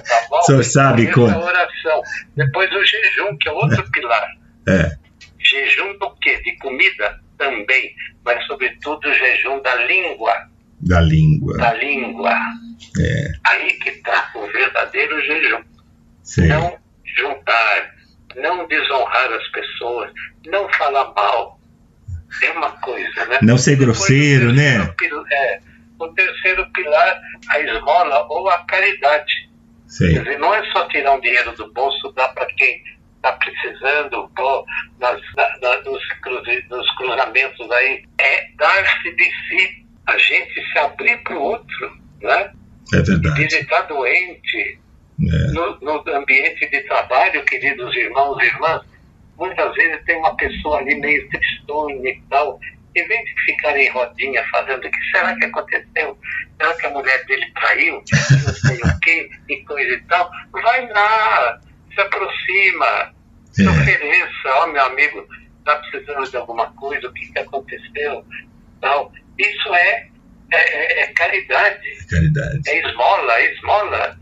F: Tá bom?
B: O senhor sabe
F: Essa
B: como-
F: oração. Depois o jejum, que é outro pilar.
B: É,
F: Jejum do quê? De comida? Também. Mas, sobretudo, o jejum da língua.
B: da língua.
F: Da língua.
B: É,
F: Aí que está o verdadeiro jejum.
B: sei.
F: Não juntar, não desonrar as pessoas, não falar mal. É uma coisa, né?
B: Não ser grosseiro, né?
F: pil- é, o terceiro pilar, a esmola ou a caridade.
B: Sei.
F: Quer dizer, não é só tirar um dinheiro do bolso, dar para quem está precisando, pôr nas, na- nos, cruze- nos cruzamentos aí. É dar-se de si, a gente se abrir para o outro, né?
B: É verdade.
F: Visitar doente,
B: É,
F: no, no ambiente de trabalho, queridos irmãos e irmãs, muitas vezes tem uma pessoa ali meio tristonha e tal, em vez de ficar em rodinha falando o que será que aconteceu, será que a mulher dele traiu, não sei o quê, e coisa e tal, vai lá, se aproxima, se
B: É.
F: ofereça, ó meu amigo, está precisando de alguma coisa, o que, que aconteceu, tal. Isso é, é, é- é caridade
B: caridade.
F: é esmola, é esmola.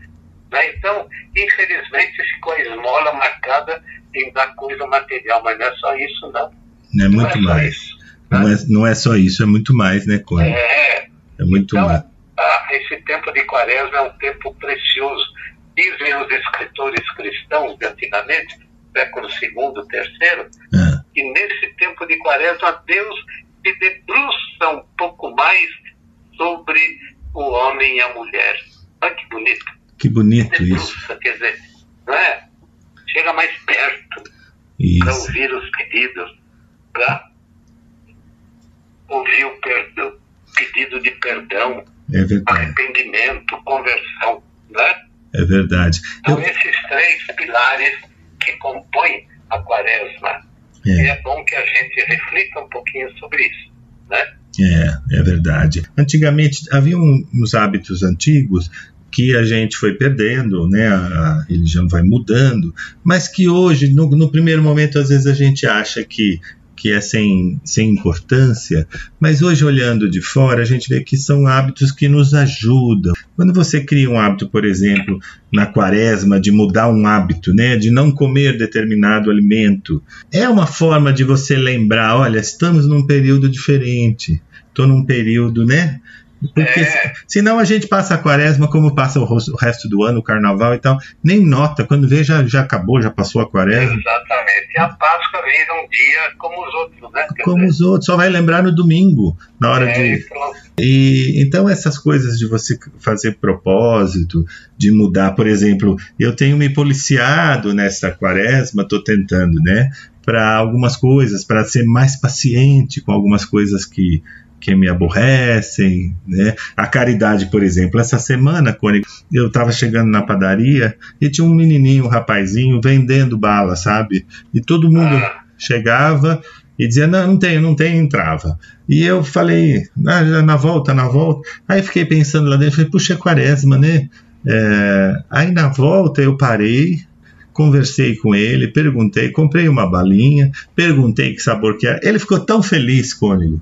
F: Né? Então, infelizmente, ficou a esmola marcada em dar coisa material, mas não é só isso, não.
B: Não é
F: Não
B: muito
F: é só
B: mais.
F: isso.
B: Não é, não é só isso, é muito mais, né, Cone?
F: É,
B: É muito
F: então,
B: mais.
F: ah, esse tempo de quaresma é um tempo precioso. Dizem os escritores cristãos de antigamente, século II, terceiro,
B: Ah,
F: que nesse tempo de quaresma Deus se debruça um pouco mais sobre o homem e a mulher. Olha que bonito.
B: Que bonito isso.
F: quer dizer, não é? Chega mais perto para ouvir os pedidos, para ouvir o perdão, pedido de perdão,
B: É
F: arrependimento, conversão, né?
B: É verdade.
F: Então,
B: Eu-
F: esses três pilares que compõem a quaresma. E
B: é.
F: é bom que a gente reflita um pouquinho sobre isso, né?
B: É, é verdade. Antigamente havia um- uns hábitos antigos que a gente foi perdendo, né? A, religião vai mudando, mas que hoje, no, no primeiro momento, às vezes a gente acha que que é sem, sem importância, mas hoje olhando de fora a gente vê que são hábitos que nos ajudam. Quando você cria um hábito, por exemplo, na quaresma de mudar um hábito, né, de não comer determinado alimento, é uma forma de você lembrar, olha, estamos num período diferente. Estou num período, né? Porque
F: É.
B: se- senão a gente passa a quaresma como passa o, resto do ano, o carnaval e tal, nem nota, quando vê já, já acabou, já passou a quaresma.
F: Exatamente. E a Páscoa vira um dia como os outros, né?
B: Como
F: dizer,
B: os outros, só vai lembrar no domingo, na hora
F: é,
B: de.
F: e pronto.
B: E então essas coisas de você fazer propósito, de mudar, por exemplo, eu tenho me policiado nessa quaresma, estou tentando, né, para algumas coisas, para ser mais paciente com algumas coisas que que me aborrecem, né? A caridade, por exemplo, essa semana, Cone, eu estava chegando na padaria e tinha um menininho, um rapazinho vendendo bala, sabe? E todo mundo
F: Ah.
B: chegava e dizia não, não tem, não tem, entrava. E eu falei, na, na volta, na volta. Aí fiquei pensando lá dentro, falei, puxa, é quaresma, né? É, aí na volta eu parei, conversei com ele, perguntei, comprei uma balinha, perguntei que sabor que era. Ele ficou tão feliz, Cônigo,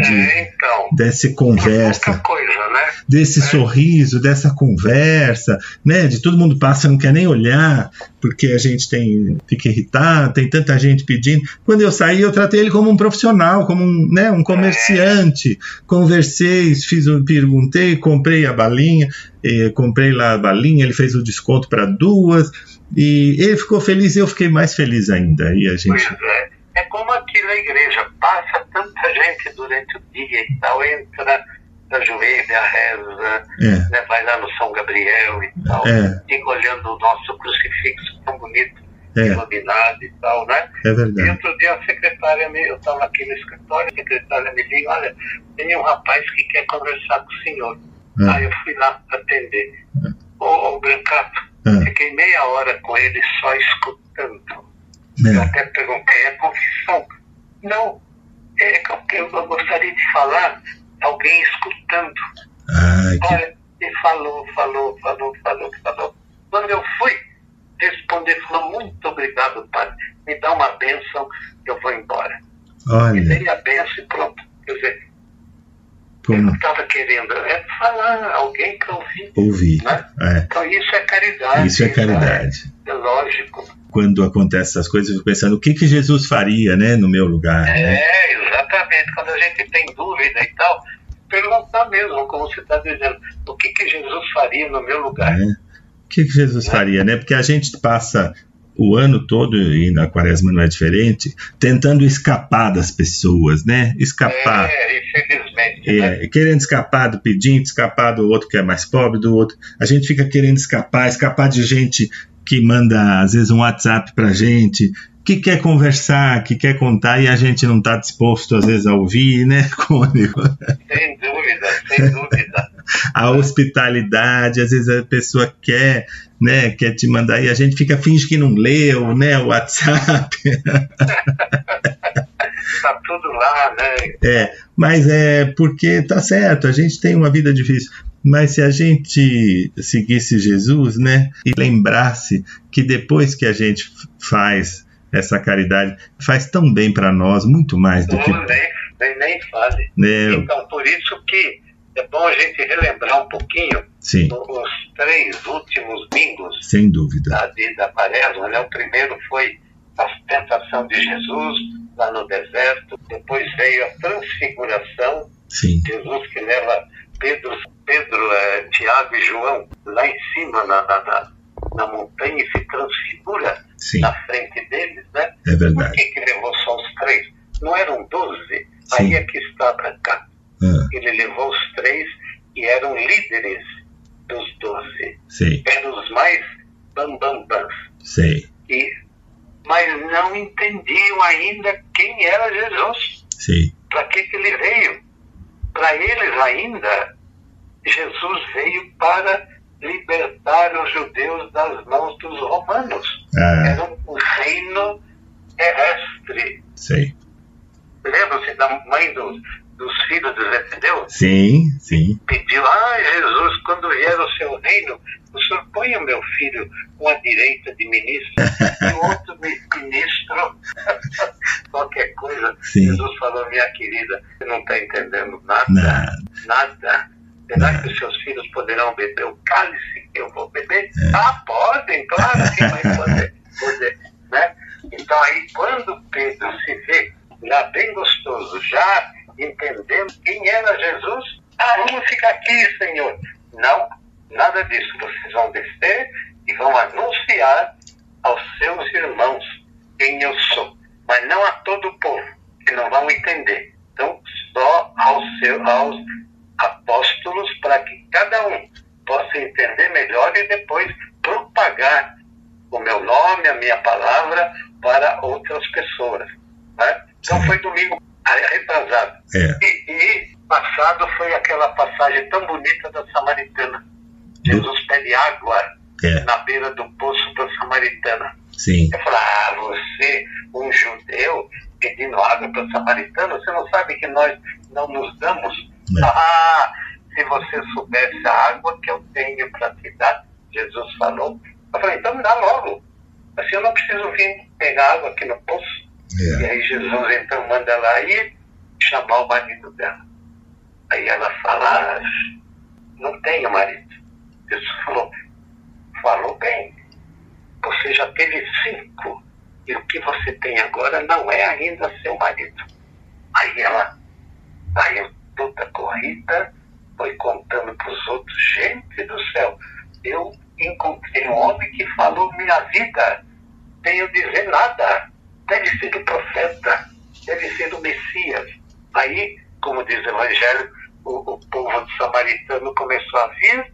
B: de,
F: É, então.
B: dessa
F: É
B: conversa
F: coisa, né?
B: desse sorriso, dessa conversa, né? De todo mundo passa, não quer nem olhar, porque a gente tem fica irritado, tem tanta gente pedindo. Quando eu saí, eu tratei ele como um profissional, como um, né, um comerciante. Conversei, fiz, um- perguntei, comprei a balinha, eh, comprei lá a balinha, ele fez o desconto para duas. E ele ficou feliz e eu fiquei mais feliz ainda. E a gente.
F: Pois é. É como aqui na igreja, passa tanta gente durante o dia e tal, entra, ajoelha, reza,
B: É,
F: né, vai lá no São Gabriel e tal,
B: É.
F: fica olhando o nosso crucifixo tão bonito,
B: é,
F: iluminado e tal, né?
B: é
F: E
B: verdade.
F: outro dia a secretária, me, eu estava aqui no escritório, a secretária me liga, olha, tem um rapaz que quer conversar com o senhor.
B: Ah.
F: Aí eu fui lá atender. Ô, ô Brancato,
B: Ah.
F: fiquei meia hora com ele só escutando. Eu
B: É,
F: até perguntei, é confissão? Não, é que eu, eu gostaria de falar alguém escutando.
B: ai, que,
F: Olha, E falou, falou, falou, falou, falou. Quando eu fui responder, falou, muito obrigado, padre. Me dá uma bênção, eu vou embora. Me
B: Olha,
F: dei a bênção e pronto. Quer dizer, eu
B: como
F: não estava querendo é falar, alguém para ouvir.
B: ouvir.
F: Né?
B: É,
F: Então isso é caridade.
B: isso é caridade.
F: É, é lógico.
B: Quando acontecem essas coisas, eu fico pensando, o que, que Jesus faria, né, no meu lugar, né?
F: É. Quando a gente tem dúvida e tal, perguntar mesmo, como você está dizendo, o que, que Jesus faria no meu lugar?
B: né? O que, que Jesus faria, né? Porque a gente passa o ano todo, e na quaresma não é diferente, tentando escapar das pessoas, né? Escapar.
F: É, infelizmente. né?
B: É, querendo escapar do pedinte, escapar do outro que é mais pobre, do outro. A gente fica querendo escapar, escapar de gente que manda, às vezes, um WhatsApp pra gente, que quer conversar, que quer contar e a gente não está disposto, às vezes, a ouvir, né, Cônigo?
F: Sem dúvida, sem dúvida.
B: A hospitalidade, às vezes a pessoa quer, né, quer te mandar e a gente fica finge que não leu, né, o WhatsApp.
F: Está tudo lá, né?
B: É, mas é porque tá certo, a gente tem uma vida difícil. Mas se a gente seguisse Jesus, né, e lembrasse que depois que a gente faz essa caridade, faz tão bem para nós, muito mais do que,
F: nem, nem, nem fale.
B: né,
F: Então, por isso que é bom a gente relembrar um pouquinho
B: sim,
F: os três últimos bingos
B: sem dúvida.
F: da, de, da quaresma. Né? O primeiro foi a tentação de Jesus lá no deserto, depois veio a transfiguração,
B: Sim,
F: Jesus que leva Pedro, Pedro eh, Tiago e João lá em cima na, na, na montanha e se transfigura
B: sim,
F: na frente deles, né?
B: é
F: Por
B: verdade.
F: que, que levou só os três? Não eram doze?
B: Sim.
F: Aí é que está para cá.
B: Ah,
F: Ele levou os três e eram líderes dos doze. Eram os mais bambambãs.
B: sei,
F: E, mas não entendiam ainda quem era Jesus.
B: sei,
F: Para que, que ele veio? Para eles ainda, Jesus veio para libertar os judeus das mãos dos romanos.
B: ah,
F: Era um reino terrestre. Lembra-se da mãe dos, dos filhos de Zebedeu?
B: sim, sim,
F: Pediu, ah, Jesus, quando vier o seu reino, o senhor põe o meu filho com a direita de ministro e o outro mi- ministro, qualquer coisa.
B: Sim.
F: Jesus falou, minha querida, você não está entendendo nada,
B: nada,
F: nada. Será que os seus filhos poderão beber o cálice que eu vou beber? Ah, podem, claro que vai poder. poder né? Então aí, quando Pedro se vê lá bem gostoso, já entendendo quem era Jesus, ah, vamos ficar aqui, Senhor. Não, nada disso. Vocês vão descer e vão anunciar aos seus irmãos quem eu sou. Mas não a todo o povo, que não vão entender. Então, só aos, seus, aos apóstolos, para que cada um possa entender melhor e depois propagar o meu nome, a minha palavra para outras pessoas. Né? Então foi domingo retrasado.
B: é,
F: E, e passado foi aquela passagem tão bonita da Samaritana. Jesus pede água
B: é,
F: na beira do poço da Samaritana.
B: sim,
F: Eu falo, ah, você, um judeu, pedindo água para o samaritano, você não sabe que nós não nos damos?
B: É.
F: Ah, se você soubesse a água que eu tenho para te dar, Jesus falou. Eu falei, então me dá logo. Assim eu não preciso vir pegar água aqui no poço. E
B: é,
F: aí Jesus então manda ela ir chamar o marido dela. Aí ela fala, ah, não tenho marido. Jesus falou, falou bem. Você já teve cinco. E o que você tem agora não é ainda seu marido. Aí ela saiu toda corrida, foi contando para os outros, gente do céu, eu encontrei um homem que falou minha vida, tenho dizer nada, deve ser o profeta, deve ser o Messias. Aí, como diz o Evangelho, o, o povo samaritano começou a vir,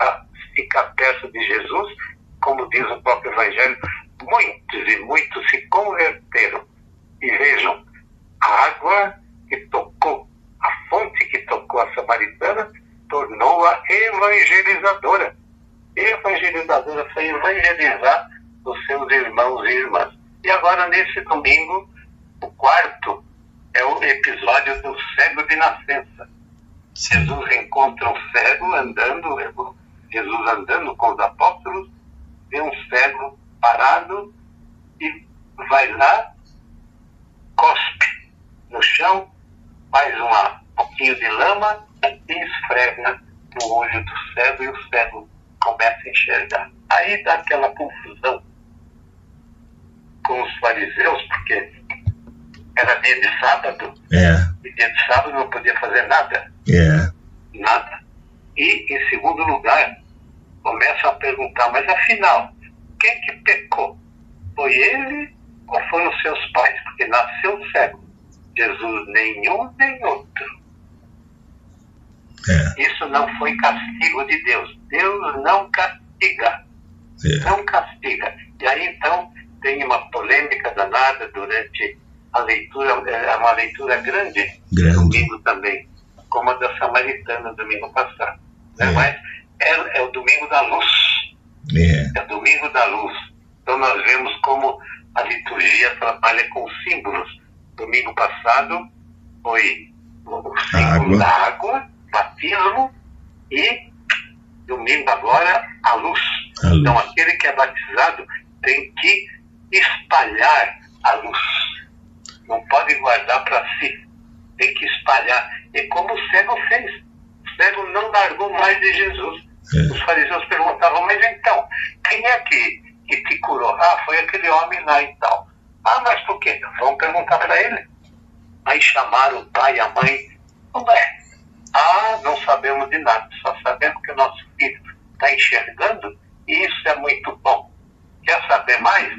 F: a ficar perto de Jesus, como diz o próprio Evangelho, muitos e muitos se converteram. E vejam, a água que tocou, fonte que tocou a samaritana, tornou-a evangelizadora. Evangelizadora foi evangelizar os seus irmãos e irmãs. E agora, nesse domingo, o quarto é o episódio do cego de nascença. Jesus encontra um cego andando, Jesus andando com os apóstolos, vê um cego parado e vai lá, cospe no chão, faz uma, um pouquinho de lama e esfrega no olho do cego e o cego começa a enxergar. Aí dá aquela confusão com os fariseus, porque era dia de sábado,
B: É,
F: e dia de sábado não podia fazer nada,
B: é,
F: nada. E, em segundo lugar, começam a perguntar, mas afinal, quem que pecou? Foi ele ou foram os seus pais? Porque nasceu cego. Jesus, nenhum outro.
B: É,
F: Isso não foi castigo de Deus. Deus não castiga.
B: é.
F: não castiga. E aí então tem uma polêmica danada durante a leitura, é uma leitura grande,
B: Grande.
F: domingo também, como a da Samaritana, domingo passado. né?
B: É.
F: Mas é, é o domingo da luz,
B: É,
F: é o domingo da luz. Então nós vemos como a liturgia trabalha com símbolos. Domingo passado foi o símbolo
B: água.
F: da água, batismo, e domingo agora a luz.
B: A luz.
F: Então aquele que é batizado tem que espalhar a luz. Não pode guardar para si. Tem que espalhar. E como o cego fez. O cego não largou mais de Jesus.
B: É.
F: Os fariseus perguntavam, mas então, quem é que, que te curou? Ah, foi aquele homem lá e tal. Ah, mas por quê? Vamos perguntar para ele. Aí chamaram o pai e a mãe. Ué, ah, não sabemos de nada, só sabemos que o nosso filho está enxergando e isso é muito bom. Quer saber mais?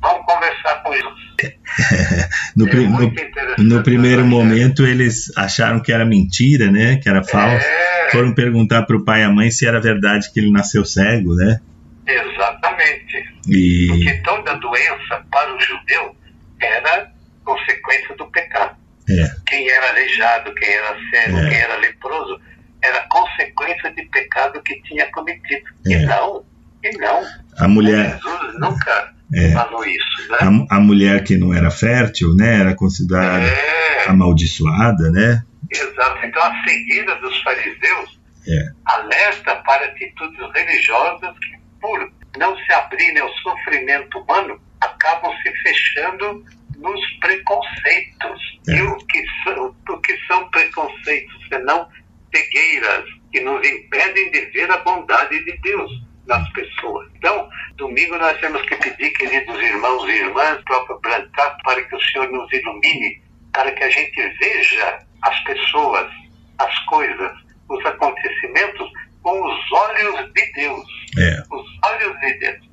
F: Vamos conversar com Jesus.
B: No,
F: É
B: no- no primeiro momento eles acharam que era mentira, né? Que era falso.
F: É,
B: Foram perguntar pro pai e a mãe se era verdade que ele nasceu cego, né?
F: exatamente.
B: E
F: Porque toda doença para o judeu era consequência do pecado.
B: É,
F: Quem era aleijado, quem era cego,
B: É.
F: quem era leproso, era consequência de pecado que tinha cometido.
B: É.
F: E não, e não.
B: a mulher,
F: Jesus nunca
B: É.
F: falou isso, né?
B: a, a mulher que não era fértil, né? Era considerada
F: É,
B: amaldiçoada, né?
F: exato. Então a cegueira dos fariseus
B: É.
F: alerta para atitudes religiosas que, por não se abrirem ao sofrimento humano, acabam se fechando nos preconceitos.
B: É.
F: E o que, são, o que são preconceitos, senão cegueiras que nos impedem de ver a bondade de Deus nas pessoas. Então, domingo nós temos que pedir, queridos irmãos e irmãs, próprio Brancato, para que o Senhor nos ilumine, para que a gente veja as pessoas, as coisas, os acontecimentos com os olhos de Deus.
B: É,
F: Os olhos de Deus.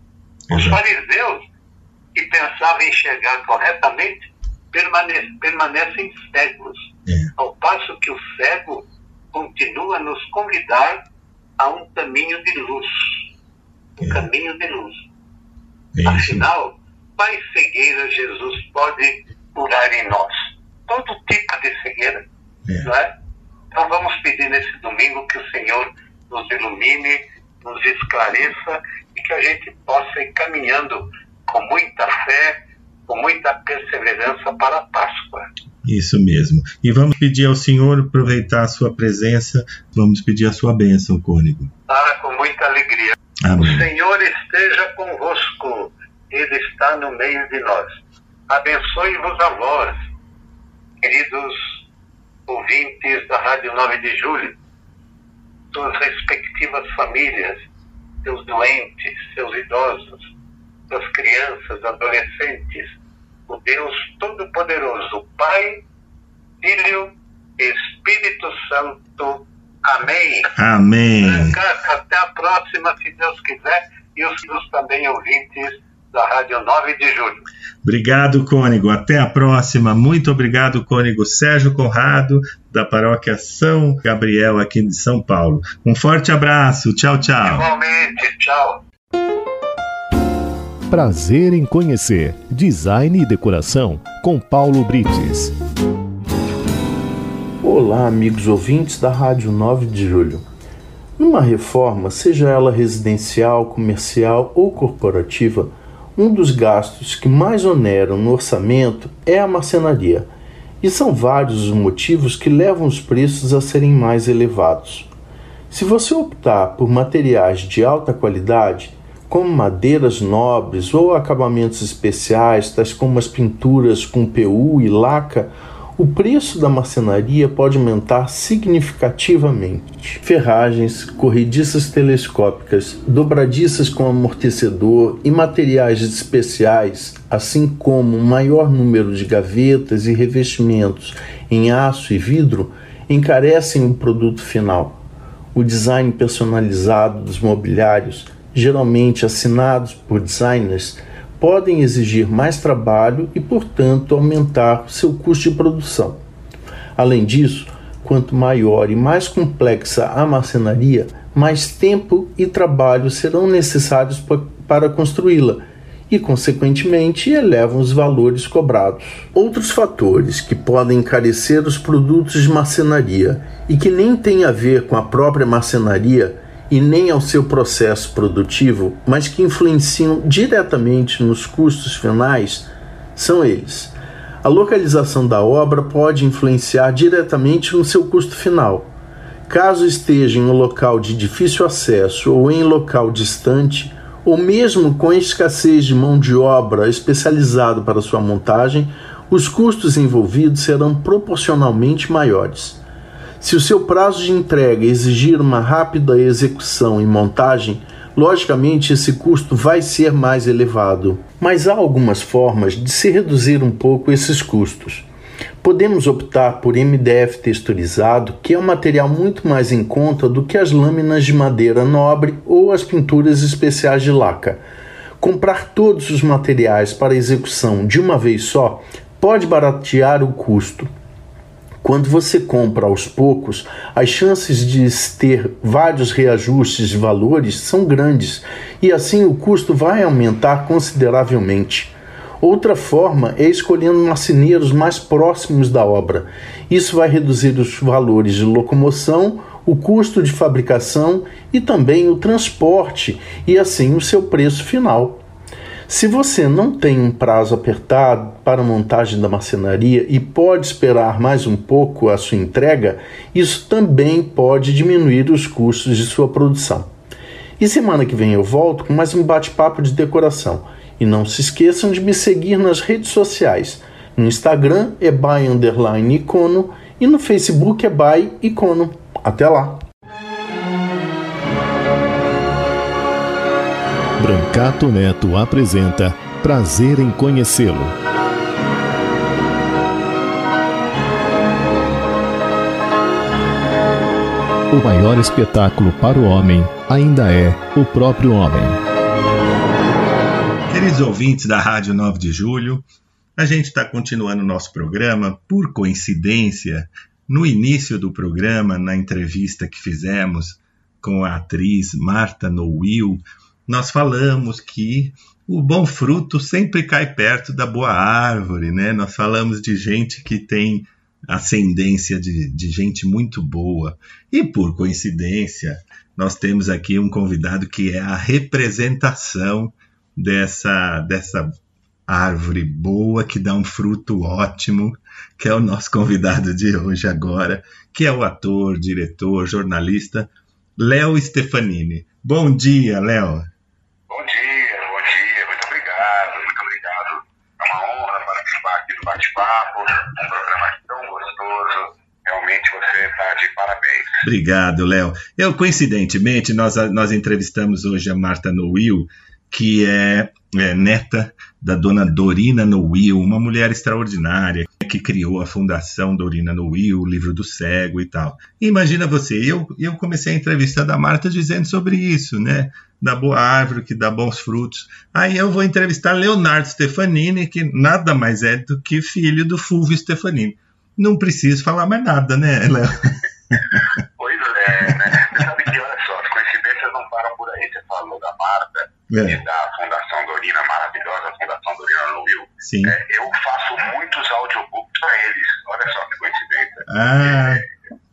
F: Os fariseus, que pensavam enxergar corretamente, permane- permanecem cegos.
B: é,
F: Ao passo que o cego continua a nos convidar a um caminho de luz. Um
B: É.
F: caminho de luz.
B: é.
F: Afinal, quais cegueiras Jesus pode curar em nós? Todo tipo de cegueira,
B: É.
F: não é? Então vamos pedir nesse domingo que o Senhor nos ilumine, nos esclareça e que a gente possa ir caminhando com muita fé, com muita perseverança para a Páscoa.
B: Isso mesmo. E vamos pedir ao Senhor aproveitar a sua presença, vamos pedir a sua bênção, Cônigo.
F: Ah, com muita alegria. O
B: Amém.
F: Senhor esteja convosco, Ele está no meio de nós. Abençoe-vos a vós, queridos ouvintes da Rádio 9 de Julho, suas respectivas famílias, seus doentes, seus idosos, suas crianças, adolescentes, o Deus Todo-Poderoso, Pai, Filho e Espírito Santo. Amém.
B: Amém.
F: Até a próxima, se Deus quiser, e os seus também ouvintes da Rádio 9 de Julho.
B: Obrigado, Cônigo. Até a próxima. Muito obrigado, Cônigo Sérgio Conrado, da paróquia São Gabriel, aqui de São Paulo. Um forte abraço. Tchau, tchau.
F: Igualmente, tchau.
A: Prazer em conhecer Design e Decoração com Paulo Brites.
G: Olá, amigos ouvintes da Rádio 9 de Julho. Numa reforma, seja ela residencial, comercial ou corporativa, um dos gastos que mais oneram no orçamento é a marcenaria. E são vários os motivos que levam os preços a serem mais elevados. Se você optar por materiais de alta qualidade, como madeiras nobres ou acabamentos especiais, tais como as pinturas com PU e laca, o preço da marcenaria pode aumentar significativamente. Ferragens, corrediças telescópicas, dobradiças com amortecedor e materiais especiais, assim como um maior número de gavetas e revestimentos em aço e vidro, encarecem o produto final. O design personalizado dos mobiliários, geralmente assinados por designers, podem exigir mais trabalho e, portanto, aumentar seu custo de produção. Além disso, quanto maior e mais complexa a marcenaria, mais tempo e trabalho serão necessários para construí-la e, consequentemente, elevam os valores cobrados. Outros fatores que podem encarecer os produtos de marcenaria e que nem têm a ver com a própria marcenaria e nem ao seu processo produtivo, mas que influenciam diretamente nos custos finais, são eles. A localização da obra pode influenciar diretamente no seu custo final. Caso esteja em um local de difícil acesso ou em local distante, ou mesmo com escassez de mão de obra especializada para sua montagem, os custos envolvidos serão proporcionalmente maiores. Se o seu prazo de entrega exigir uma rápida execução e montagem, logicamente esse custo vai ser mais elevado. Mas há algumas formas de se reduzir um pouco esses custos. Podemos optar por MDF texturizado, que é um material muito mais em conta do que as lâminas de madeira nobre ou as pinturas especiais de laca. Comprar todos os materiais para execução de uma vez só pode baratear o custo, quando você compra aos poucos, as chances de ter vários reajustes de valores são grandes e assim o custo vai aumentar consideravelmente. Outra forma é escolhendo marceneiros mais próximos da obra. Isso vai reduzir os valores de locomoção, o custo de fabricação e também o transporte e assim o seu preço final. Se você não tem um prazo apertado para a montagem da marcenaria e pode esperar mais um pouco a sua entrega, isso também pode diminuir os custos de sua produção. E semana que vem eu volto com mais um bate-papo de decoração. E não se esqueçam de me seguir nas redes sociais. No Instagram é by underline icono e no Facebook é by icono. Até lá!
A: Brancato Neto apresenta Prazer em Conhecê-lo. O maior espetáculo para o homem ainda é o próprio homem.
B: Queridos ouvintes da Rádio 9 de Julho, a gente está continuando o nosso programa. Por coincidência, no início do programa, na entrevista que fizemos com a atriz Marta Nowil, nós falamos que o bom fruto sempre cai perto da boa árvore, né? Nós falamos de gente que tem ascendência de, de gente muito boa. E por coincidência, nós temos aqui um convidado que é a representação dessa, dessa árvore boa que dá um fruto ótimo, que é o nosso convidado de hoje agora, que é o ator, diretor, jornalista Léo Stefanini. Bom dia, Léo.
H: bate-papo, um programa tão gostoso. Realmente você está de parabéns.
B: Obrigado, Léo. Eu, coincidentemente, nós, nós entrevistamos hoje a Marta Noil, que é, é, neta da dona Dorina Noil, uma mulher extraordinária que criou a Fundação Dorina Noil, o livro do cego e tal. Imagina você, eu, eu comecei a entrevista da Marta dizendo sobre isso, né? Da boa árvore que dá bons frutos. Aí eu vou entrevistar Leonardo Stefanini, que nada mais é do que filho do Fulvio Stefanini. Não preciso falar mais nada, né, Léo?
H: Pois é, né? Você sabe que, olha só, as coincidências não param por aí. Você falou da Marta é. e da Fundação Dorina, maravilhosa Fundação Dorina no Rio.
B: Sim.
H: É, eu faço muitos audiobooks para eles. Olha só que coincidência.
B: Ah.
H: É,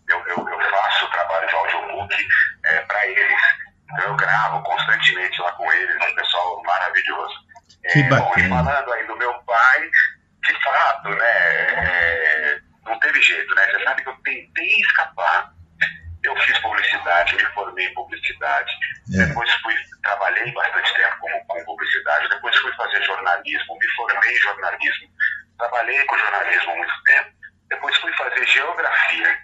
H: eu, eu, eu, faço trabalho de audiobook é, para eles. Então eu gravo constantemente lá com eles, um pessoal maravilhoso.
B: Que bacana.
H: Bom, falando aí do meu pai, de fato, né? É, jeito, né? Você sabe que eu tentei escapar. Eu fiz publicidade, me formei em publicidade.
B: É.
H: Depois fui, trabalhei bastante tempo com, com publicidade. Depois fui fazer jornalismo, me formei em jornalismo. Trabalhei com jornalismo há muito tempo. Depois fui fazer geografia.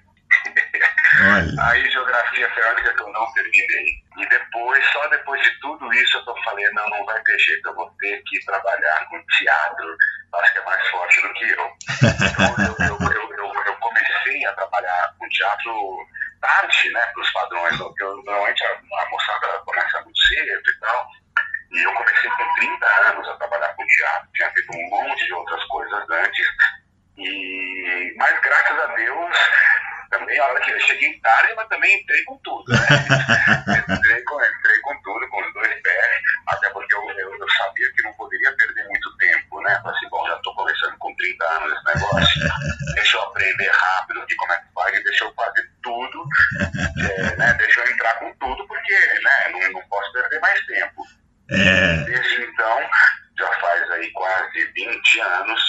H: Aí geografia foi que eu não terminei. E depois, só depois de tudo isso, eu falando, não, não vai ter jeito, eu vou ter que trabalhar com teatro. Acho que é mais forte do que eu. Então eu, eu, eu, eu, comecei a trabalhar com teatro tarde, né, para os padrões. Porque eu, normalmente a, a moçada começa muito cedo e tal. E eu comecei com 30 anos a trabalhar com teatro. Tinha feito um monte de outras coisas antes. E, mas graças a Deus, também a hora que eu cheguei tarde, mas também entrei com tudo. Né? entrei, com, entrei com tudo, com os dois pés, até porque eu, eu, eu sabia que não poderia perder muito tempo, né? Falei assim, bom, já estou começando com 30 anos esse negócio, deixa eu aprender rápido aqui como é que faz, deixa eu fazer tudo, é, né? deixa eu entrar com tudo, porque né, não, não posso perder mais tempo.
B: É,
H: Desde então, já faz aí quase 20 anos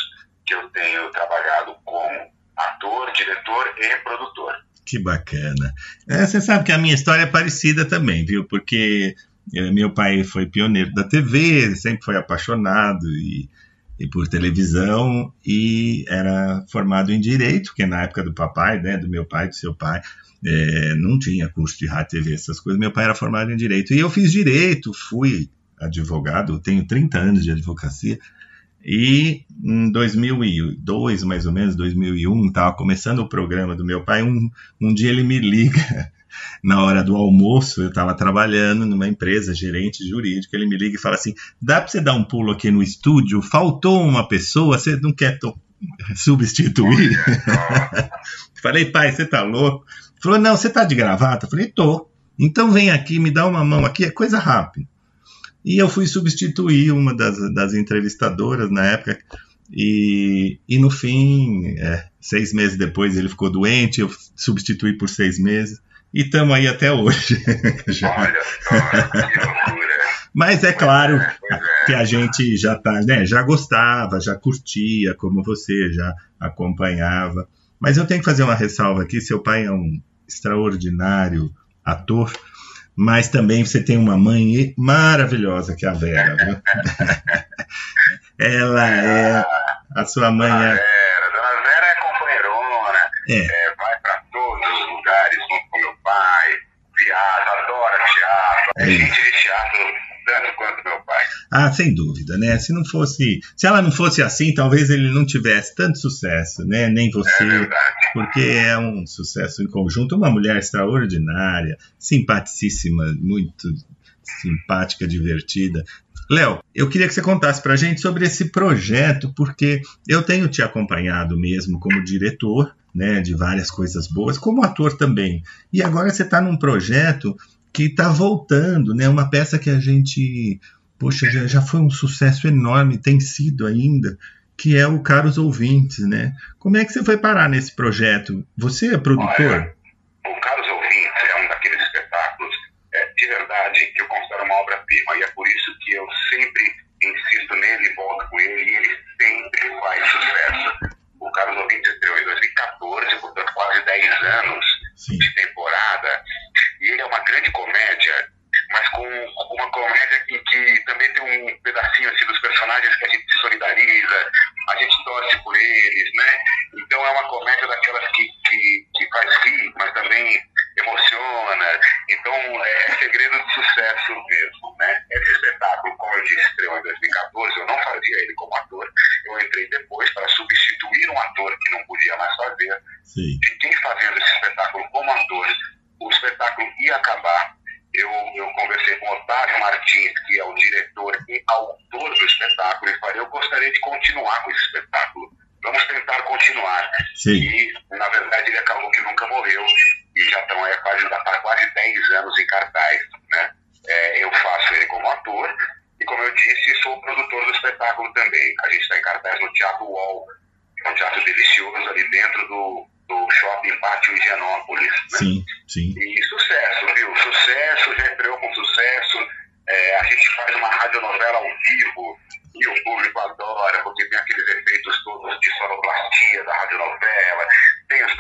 H: que eu tenho trabalhado como ator, diretor e produtor.
B: que bacana. É, você sabe que a minha história é parecida também, viu? Porque eh, meu pai foi pioneiro da TV, sempre foi apaixonado e, e por televisão e era formado em direito, porque na época do papai, né, do meu pai, do seu pai, eh, não tinha curso de rádio, TV, essas coisas. Meu pai era formado em direito e eu fiz direito, fui advogado, tenho 30 anos de advocacia. E em 2002, mais ou menos, 2001, estava começando o programa do meu pai. Um, um dia ele me liga na hora do almoço. Eu estava trabalhando numa empresa, gerente jurídico. Ele me liga e fala assim: dá para você dar um pulo aqui no estúdio? Faltou uma pessoa, você não quer substituir? Falei, pai, você tá louco? Falou, não, você tá de gravata? Falei, tô. Então vem aqui, me dá uma mão aqui, é coisa rápida. E eu fui substituir uma das, das entrevistadoras na época. E, e no fim, é, seis meses depois, ele ficou doente. Eu substituí por seis meses. E estamos aí até hoje.
H: Olha só, que loucura.
B: Mas é claro
H: Pois é.
B: que a gente já tá, né, já gostava, já curtia, como você já acompanhava. Mas eu tenho que fazer uma ressalva aqui, seu pai é um extraordinário ator, mas também você tem uma mãe maravilhosa que é a Vera, viu? Ela é a sua mãe
H: Dona
B: é,
H: Vera, Dona Vera é companheirona,
B: é,
H: é, vai para todos os lugares junto com meu pai, viaja, adora teatro, é
B: É
H: gente de teatro tanto quanto meu pai.
B: ah, sem dúvida, né? Se não fosse, se ela não fosse assim, talvez ele não tivesse tanto sucesso, né? Nem
H: É
B: você,
H: verdade.
B: porque é um sucesso em conjunto. Uma mulher extraordinária, simpaticíssima, muito simpática, divertida. Léo, eu queria que você contasse pra gente sobre esse projeto, porque eu tenho te acompanhado mesmo como diretor, né, de várias coisas boas, como ator também. E agora você está num projeto que está voltando, né, uma peça que a gente, poxa, já, já foi um sucesso enorme, tem sido ainda, que é o Caros Ouvintes, né? Como é que você foi parar nesse projeto? Você é produtor?
H: O Caros Ouvintes é um daqueles espetáculos é, de verdade que eu considero uma obra-prima e é por isso que eu sempre insisto nele volto com ele e ele sempre faz sucesso. O Caros Ouvintes estreou em 2014, portanto quase 10 anos
B: Sim.
H: de temporada e ele é uma grande comédia, mas com uma comédia em que também tem um pedacinho assim dos personagens que a gente se solidariza, a gente torce por eles, né? Então é uma comédia daquelas que, que, que faz rir, mas também emociona. Então é, é segredo de sucesso mesmo, né? Esse espetáculo, como eu disse, estreou em 2014, eu não fazia ele como ator, eu entrei depois para substituir um ator que não podia mais fazer
B: Sim.
H: fiquei fazendo esse espetáculo como ator, o espetáculo ia acabar. Eu, eu conversei com o Otávio Martins, que é o diretor e autor do espetáculo, e falei: eu gostaria de continuar com esse espetáculo. Vamos tentar continuar.
B: Sim.
H: E, na verdade, ele acabou que nunca morreu, e já estão aí há quase, já tá quase 10 anos em cartaz. Né? É, eu faço ele como ator, e como eu disse, sou produtor do espetáculo também. A gente está em cartaz no Teatro UOL, que é um teatro delicioso ali dentro do, do shopping Pátio Higienópolis. Né?
B: Sim, sim.
H: E sucesso, viu? Sucesso, já estreou com sucesso. É, a gente faz uma radionovela ao vivo e o público adora, porque tem aqueles efeitos todos de sonoplastia da radionovela, tem os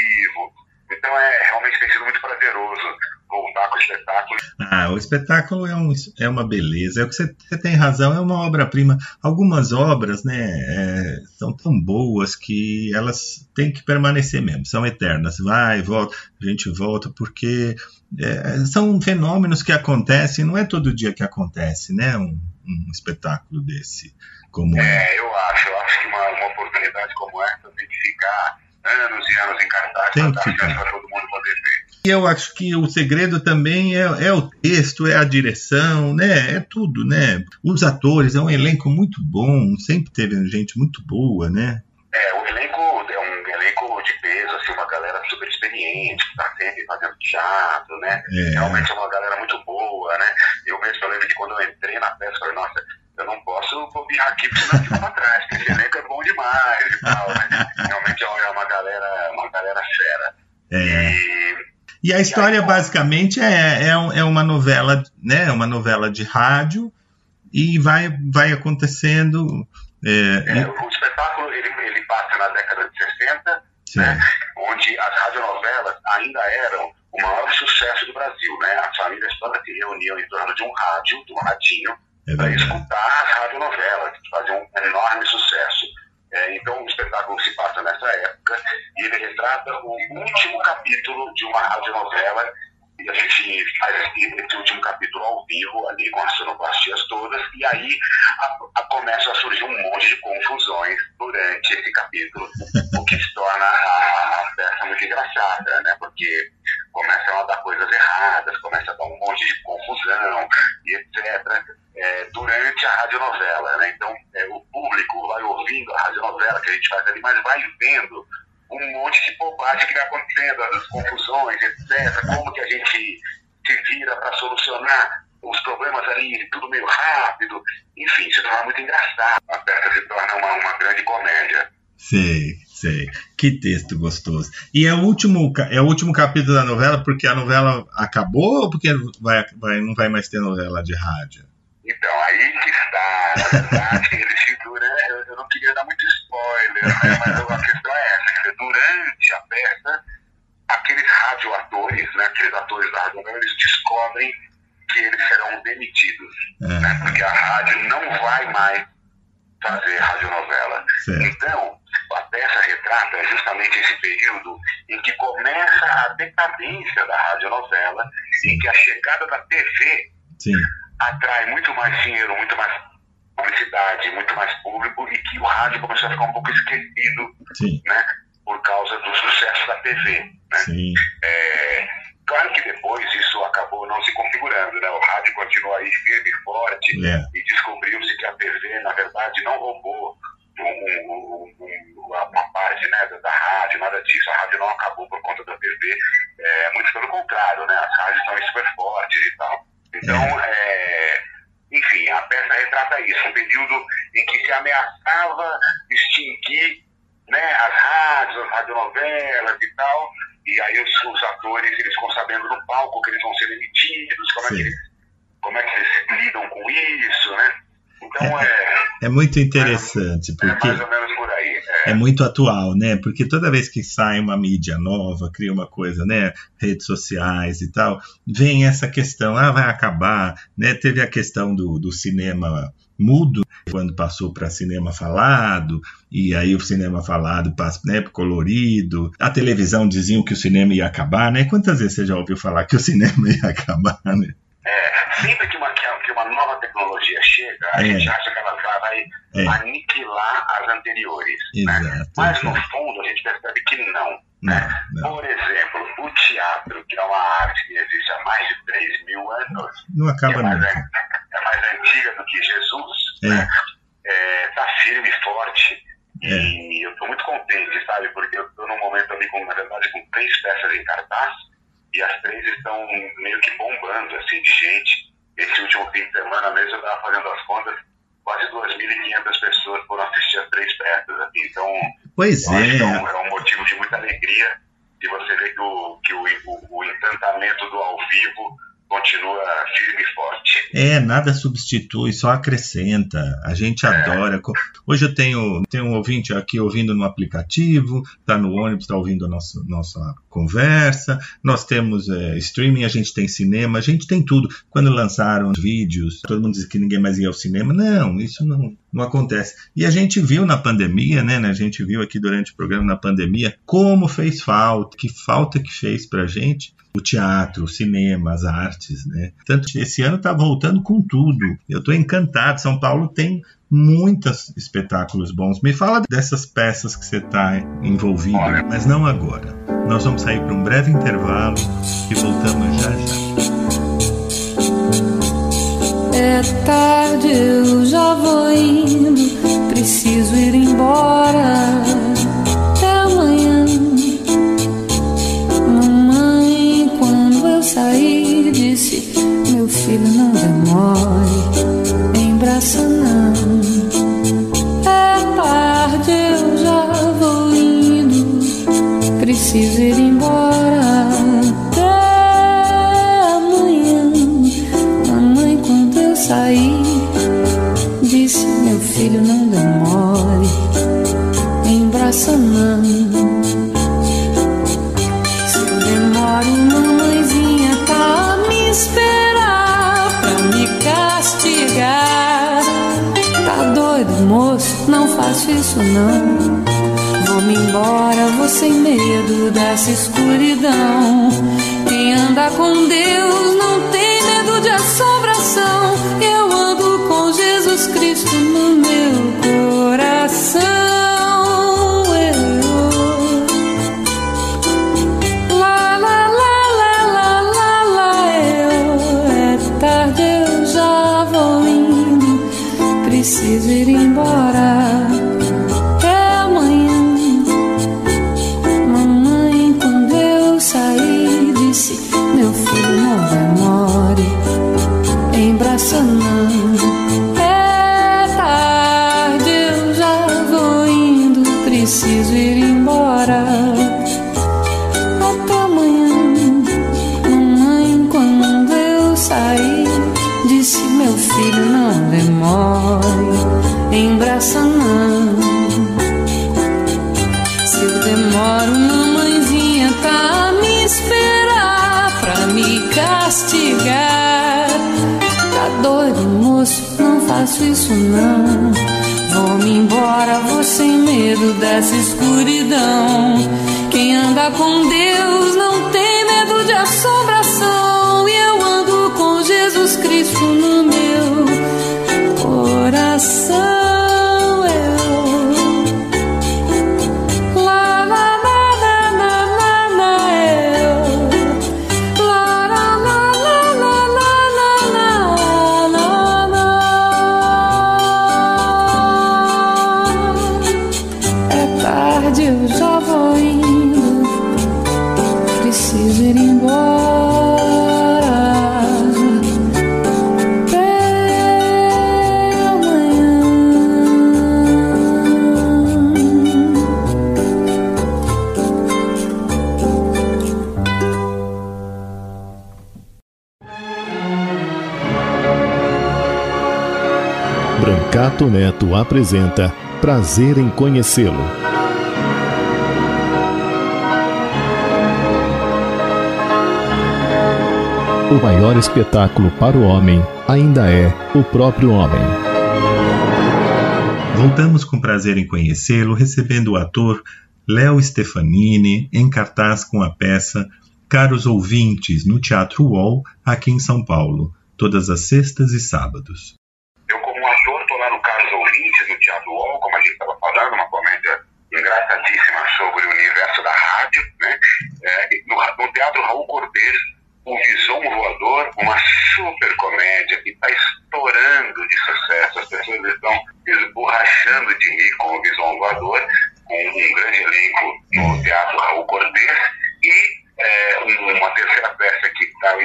H: vivo. Então é realmente tem sido muito prazeroso voltar com o espetáculo.
B: Ah, o espetáculo é, um, é uma beleza. É o que você, você tem razão, é uma obra-prima. Algumas obras, né, é, são tão boas que elas têm que permanecer mesmo, são eternas. Vai, volta, a gente volta, porque é, são fenômenos que acontecem, não é todo dia que acontece, né, um, um espetáculo desse. Como...
H: É, eu acho, eu acho que uma, uma oportunidade como essa tem que ficar anos e anos em cartaz para todo mundo poder ver.
B: E eu acho que o segredo também é, é, o texto, é a direção, né? É tudo, né? Os atores, é um elenco muito bom, sempre teve gente muito boa, né?
H: É, o elenco é um elenco de peso, assim, uma galera super experiente, que tá sempre fazendo teatro, né? É. Realmente é uma galera muito boa, né? Eu mesmo eu lembro que quando eu entrei na peça, eu falei, nossa, eu não posso bobear aqui porque senão fico pra trás, porque esse elenco é bom demais e tal, né? Realmente é uma galera, uma galera fera.
B: É. E e a história basicamente é, é, é uma novela, né? Uma novela de rádio e vai, vai acontecendo.
H: É, é, o espetáculo ele, ele passa na década de 60, né, onde as radionovelas ainda eram o maior sucesso do Brasil, né? As famílias todas se reuniam em torno de um rádio, de um radinho, é para escutar as radionovelas, que faziam um enorme sucesso. É, então, o espetáculo se passa nessa época e ele retrata o último capítulo de uma radionovela. E a gente faz esse último capítulo ao vivo, ali com as sonoplastias todas, e aí a, a, começa a surgir um monte de confusões durante esse capítulo, o que se torna a, a peça muito engraçada, né? Porque começam a dar coisas erradas, começa a dar um monte de confusão e etc. É, durante a radionovela, né? Então, é, o público vai ouvindo a radionovela que a gente faz ali, mas vai vendo um monte de bobagem que vai acontecendo, as confusões, etc. Como que a gente se vira para solucionar os problemas ali, tudo meio rápido. Enfim, se torna muito engraçado. A peça se torna uma, uma grande comédia.
B: Sei, sei. Que texto gostoso. E é o último, é o último capítulo da novela porque a novela acabou ou porque vai, vai, não vai mais ter novela de rádio?
H: Então, aí que está. Na verdade. Eu, eu, não queria dar muito spoiler, né, mas a questão é essa. Quer dizer, durante a peça, aqueles radioatores, né, aqueles atores da rádio, eles descobrem que eles serão demitidos. É. Né, porque a rádio não vai mais fazer radionovela. Certo. Então, a peça retrata justamente esse período em que começa a decadência da radionovela, Sim. em que a chegada da TV Sim. atrai muito mais dinheiro, muito mais publicidade, muito mais público, e que o rádio começou a ficar um pouco esquecido, né, por causa do sucesso da TV. Né? É, claro que depois isso acabou não se configurando, né? o rádio continuou aí firme e forte, é. e descobriu-se que a TV, na verdade, não roubou um, um, uma parte né, da rádio, nada disso. A rádio não acabou por conta da TV, é, muito pelo contrário, né? As rádios estão super fortes e tal. Então, é. Enfim, a peça retrata isso, um período em que se ameaçava extinguir né, as rádios, as radionovelas e tal, e aí os, os, atores eles ficam sabendo no palco que eles vão ser demitidos, como é que eles, como é que eles lidam com isso, né? Então
B: é, é, é muito interessante, é, porque é, é, muito atual, né? Porque toda vez que sai uma mídia nova, cria uma coisa, né? Redes sociais e tal, vem essa questão, ah, vai acabar, né? Teve a questão do, do cinema mudo quando passou para cinema falado e aí o cinema falado passa né, colorido a televisão diziam que o cinema ia acabar né quantas vezes você já ouviu falar que o cinema ia acabar né
H: é, sempre que uma, chega, a é. gente acha que ela vai é. aniquilar as anteriores. Né? Mas no fundo a gente percebe que não. Não, né? não. Por exemplo, o teatro, que é uma arte que existe há mais de 3 mil anos,
B: não acaba
H: é, mais, é mais antiga do que Jesus, está é. né? É, tá firme e forte. E é. eu estou muito contente, sabe? Porque eu estou num momento ali, com, na verdade, com três peças em cartaz e as três estão meio que bombando, assim, de gente. Esse último fim de semana mesmo eu estava fazendo as contas, quase 2.500 pessoas foram assistir as três peças, assim, então...
B: Pois é.
H: é um, é um motivo de muita alegria de você ver que o, que o, o, o encantamento do ao vivo continua firme e forte.
B: É, nada substitui, só acrescenta. A gente é. adora. Hoje eu tenho, tenho um ouvinte aqui ouvindo no aplicativo, está no ônibus, está ouvindo a nossa, nossa conversa. Nós temos é, streaming, a gente tem cinema, a gente tem tudo. Quando lançaram vídeos, todo mundo diz que ninguém mais ia ao cinema. Não, isso não, não acontece. E a gente viu na pandemia, né, né? A gente viu aqui durante o programa na pandemia como fez falta, que falta que fez para a gente o teatro, o cinema, as artes, né? Tanto esse ano está voltando com tudo. Eu estou encantado. São Paulo tem muitos espetáculos bons. Me fala dessas peças que você está envolvido, mas não agora. Nós vamos sair para um breve intervalo e voltamos já já.
D: É tarde, eu já vou indo, preciso ir embora. Até amanhã. Mamãe, quando eu sair, disse: Meu filho, não demore, embraça não. Preciso ir embora. Até amanhã. Mamãe, quando eu sair, disse: Meu filho, não demore, embraça não. Se eu demoro, mamãezinha tá a me esperar pra me castigar. Tá doido, moço? Não faço isso não. Vou-me embora, vou sem medo dessa escuridão. Quem anda com Deus não tem medo de assombração. Eu ando com Jesus Cristo no meu coração. Eu, lá, lá, isso não. Vou-me embora, vou sem medo dessa escuridão. Quem anda com Deus
A: Apresenta Prazer em Conhecê-lo. O maior espetáculo para o homem ainda é o próprio homem.
B: Voltamos com prazer em conhecê-lo, recebendo o ator Léo Stefanini em cartaz com a peça Caros Ouvintes no Teatro UOL, aqui em São Paulo, todas as sextas e sábados.
H: Eu, como ator, estou lá no Carlos Ouvintes, no Teatro UOL, como a gente estava falando, uma comédia sobre o universo da rádio. Né? É, no, no Teatro Raul Cortez, o Visão Voador, uma super comédia que está estourando de sucesso. As pessoas estão esborrachando de rir com o Visão Voador, com um grande elenco no Teatro Raul Cortez. E é, um- uma terceira peça que, tá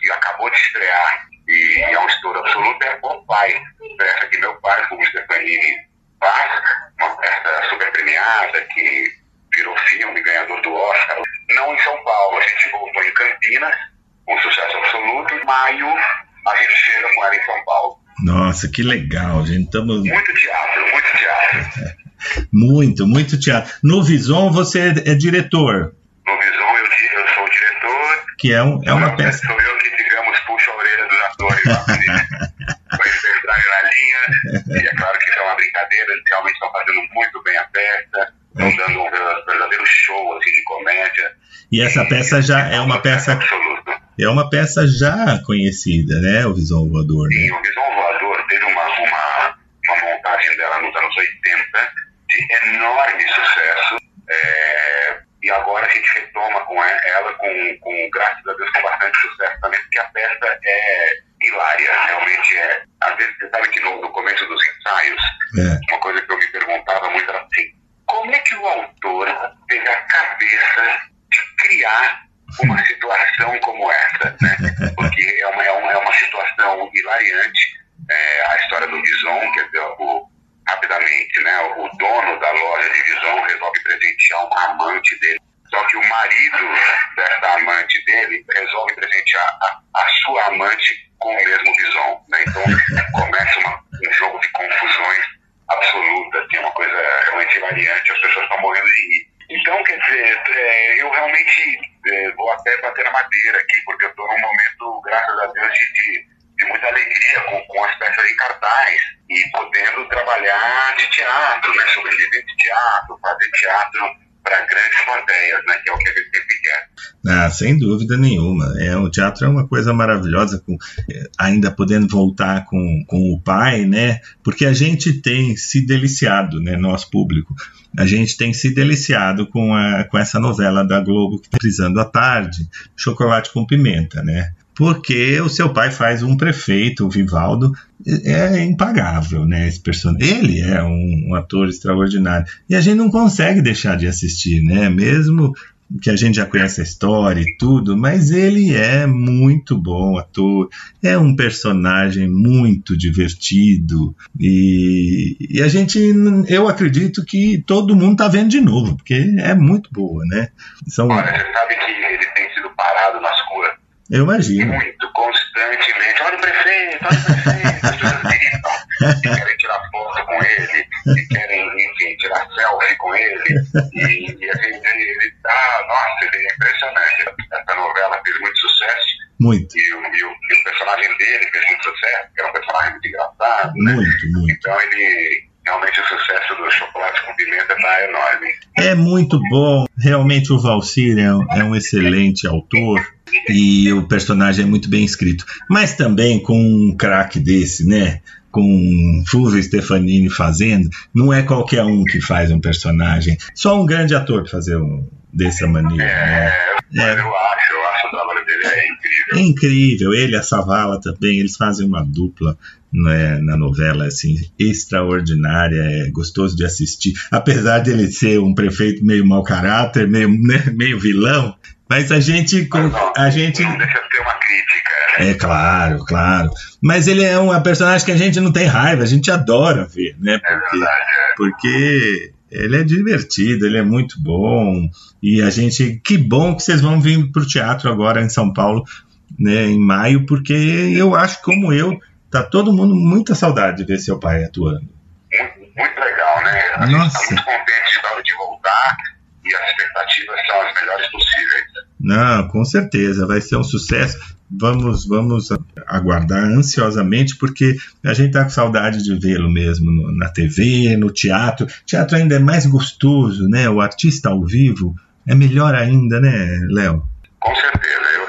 H: que acabou de estrear e é um estouro absoluto é O Pai, peça que meu pai, como Stefanini, faz, uma peça super premiada que virou filme, ganhador do Oscar. Não em São Paulo, a gente voltou em Campinas, um sucesso absoluto, maio a gente chega com ela em São Paulo.
B: Nossa, que legal, gente. Estamos
H: Muito teatro, muito teatro.
B: muito, muito teatro. No Vison você é, é diretor,
H: No Visão eu, eu sou o diretor,
B: que é, um, é uma peça.
H: sou eu E
B: essa peça já é uma peça é uma peça já conhecida, né? O Vison Voador, né?
H: o Visão Voador teve uma, uma, uma montagem dela nos anos 80 de enorme sucesso. é, e agora a gente retoma com e- ela, com, com, graças a Deus, com bastante sucesso também, porque a peça é hilária, realmente é. Às vezes você sabe que no, no começo dos ensaios,
B: É.
H: uma coisa que eu me perguntava muito era assim, como é que o autor teve a cabeça de criar uma situação como essa, né? Porque é uma, é uma, é uma situação hilariante, é, a história do Bison, quer dizer, o, rapidamente, né? O dono da loja de Bison resolve presentear uma amante dele, só que o marido dessa amante dele resolve presentear a, a sua amante com o mesmo Bison, né? Então começa uma- um jogo de confusões absolutas, assim, uma coisa realmente hilariante, as pessoas estão morrendo de rir. Então, quer dizer, é, eu realmente é, vou até bater na madeira aqui, porque eu estou num momento, graças a Deus, de, de, de muita alegria com, com as peças em cartaz e podendo trabalhar de teatro, né, sobreviver de teatro, fazer teatro para grandes plateias, né, que é o que a gente sempre quer.
B: Ah, sem dúvida nenhuma. É, o teatro é uma coisa maravilhosa, com, eh, ainda podendo voltar com, com o pai, né? Porque a gente tem se deliciado, né? Nosso público. A gente tem se deliciado com, a, com essa novela da Globo que está frisando à tarde, Chocolate com Pimenta, né? Porque o seu pai faz um prefeito, o Vivaldo, é impagável, né? Esse personagem. Ele é um, um ator extraordinário. E a gente não consegue deixar de assistir, né? Mesmo que a gente já conhece a história e tudo, mas ele é muito bom ator, é um personagem muito divertido e, e a gente, eu acredito que todo mundo tá vendo de novo, porque é muito boa, né? São,
H: Olha, você sabe que ele tem sido parado nas ruas
B: eu imagino.
H: muito, constantemente. Olha o prefeito, olha o prefeito. Que querem tirar foto com ele, que querem, enfim, tirar selfie com ele. E, e a Muito, e o, e o, e o personagem dele fez muito sucesso, que era um personagem muito engraçado, né?
B: muito, muito.
H: Então ele, realmente o sucesso do Chocolate com Pimenta tá enorme.
B: É muito bom. Realmente o Valcir é um, é um excelente autor e o personagem é muito bem escrito. Mas também com um craque desse, né? Com Fulvio Stefanini fazendo, não é qualquer um que faz um personagem. Só um grande ator fazer um dessa maneira. Né?
H: É, mas eu acho, eu acho o trabalho dele é.
B: É incrível, ele e a Savala também, eles fazem uma dupla né, na novela assim extraordinária, é gostoso de assistir, apesar de ele ser um prefeito meio mau caráter, meio, né, meio vilão, mas a gente
H: Mas não,
B: a gente
H: não deixa de ter uma crítica. né?
B: é claro, claro, mas ele é uma personagem que a gente não tem raiva, a gente adora ver, né?
H: É
B: Porque
H: verdade, é.
B: porque ele é divertido, ele é muito bom. E a gente, que bom que vocês vão vir para o teatro agora em São Paulo, né, em maio, porque eu acho, como eu, tá todo mundo muita saudade de ver seu pai atuando.
H: Muito, muito legal, né? A gente
B: Nossa.
H: está muito contente de, de voltar e as expectativas são as melhores possíveis.
B: Não, com certeza, vai ser um sucesso. Vamos, vamos aguardar ansiosamente, porque a gente tá com saudade de vê-lo mesmo no- na TV, no teatro. Teatro ainda é mais gostoso, né? O artista ao vivo é melhor ainda, né, Léo?
H: Com certeza, eu,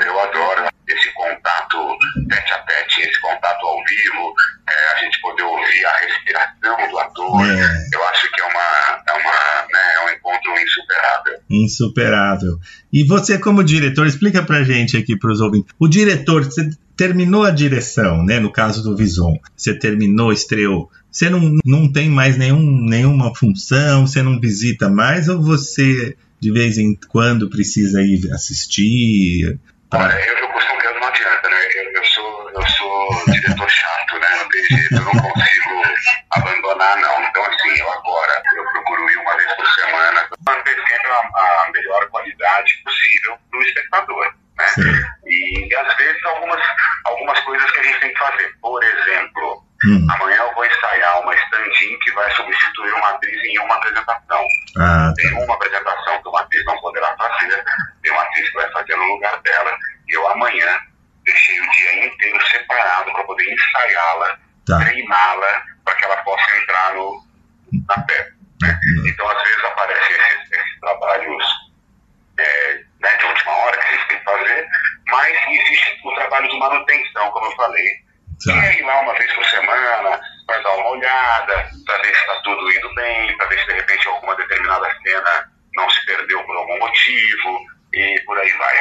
H: vivo, é, a gente poder ouvir a respiração do ator.
B: É.
H: Eu acho que é uma, é uma, né, é um encontro insuperável.
B: Insuperável. E você, como diretor, explica pra gente aqui, pros ouvintes. O diretor, você terminou a direção, né? No caso do Vison, você terminou, estreou. Você não, não tem mais nenhum, nenhuma função, você não visita mais, ou você de vez em quando precisa ir assistir?
H: Olha, eu, eu costumo dizer, não adianta, né? Eu, eu sou, eu sou diretor chato, eu não consigo abandonar, não. Então, assim, eu agora, eu procuro ir uma vez por semana, manter sempre a, a melhor qualidade possível para o espectador, né? E, às vezes algumas, algumas algumas coisas que a gente tem que fazer. Por exemplo,
B: Hum.
H: amanhã eu vou ensaiar uma stand-in que vai substituir uma atriz em uma apresentação.
B: Ah, tá.
H: Tem uma apresentação que uma atriz não poderá fazer, tem uma atriz que vai fazer no lugar dela. E eu amanhã deixei o dia inteiro separado para poder ensaiá-la,
B: Tá.
H: treiná-la, para que ela possa entrar no, na peça. Né? Então, às vezes, aparecem esses, esses trabalhos é, né, de última hora que vocês têm que fazer, mas existe o trabalho de manutenção, como eu falei.
B: Tá.
H: E é ir lá uma vez por semana para dar uma olhada, para ver se está tudo indo bem, para ver se de repente alguma determinada cena não se perdeu por algum motivo e por aí vai.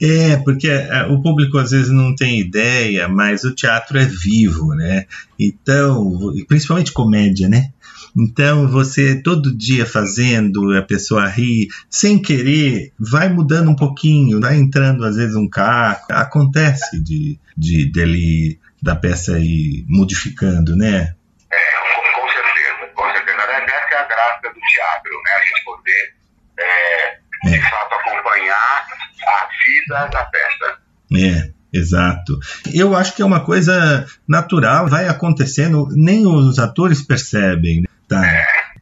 B: É, porque é, o público às vezes não tem ideia, mas o teatro é vivo, né? Então, principalmente comédia, né? Então, você todo dia fazendo a pessoa rir, sem querer, vai mudando um pouquinho, vai entrando às vezes um caco, acontece de, de dele da peça ir modificando, né?
H: É, com, com certeza, com certeza. Essa é a graça do teatro, né? A gente poder, é, acompanhar da peça.
B: É, exato. Eu acho que é uma coisa natural, vai acontecendo, nem os atores percebem né, tá,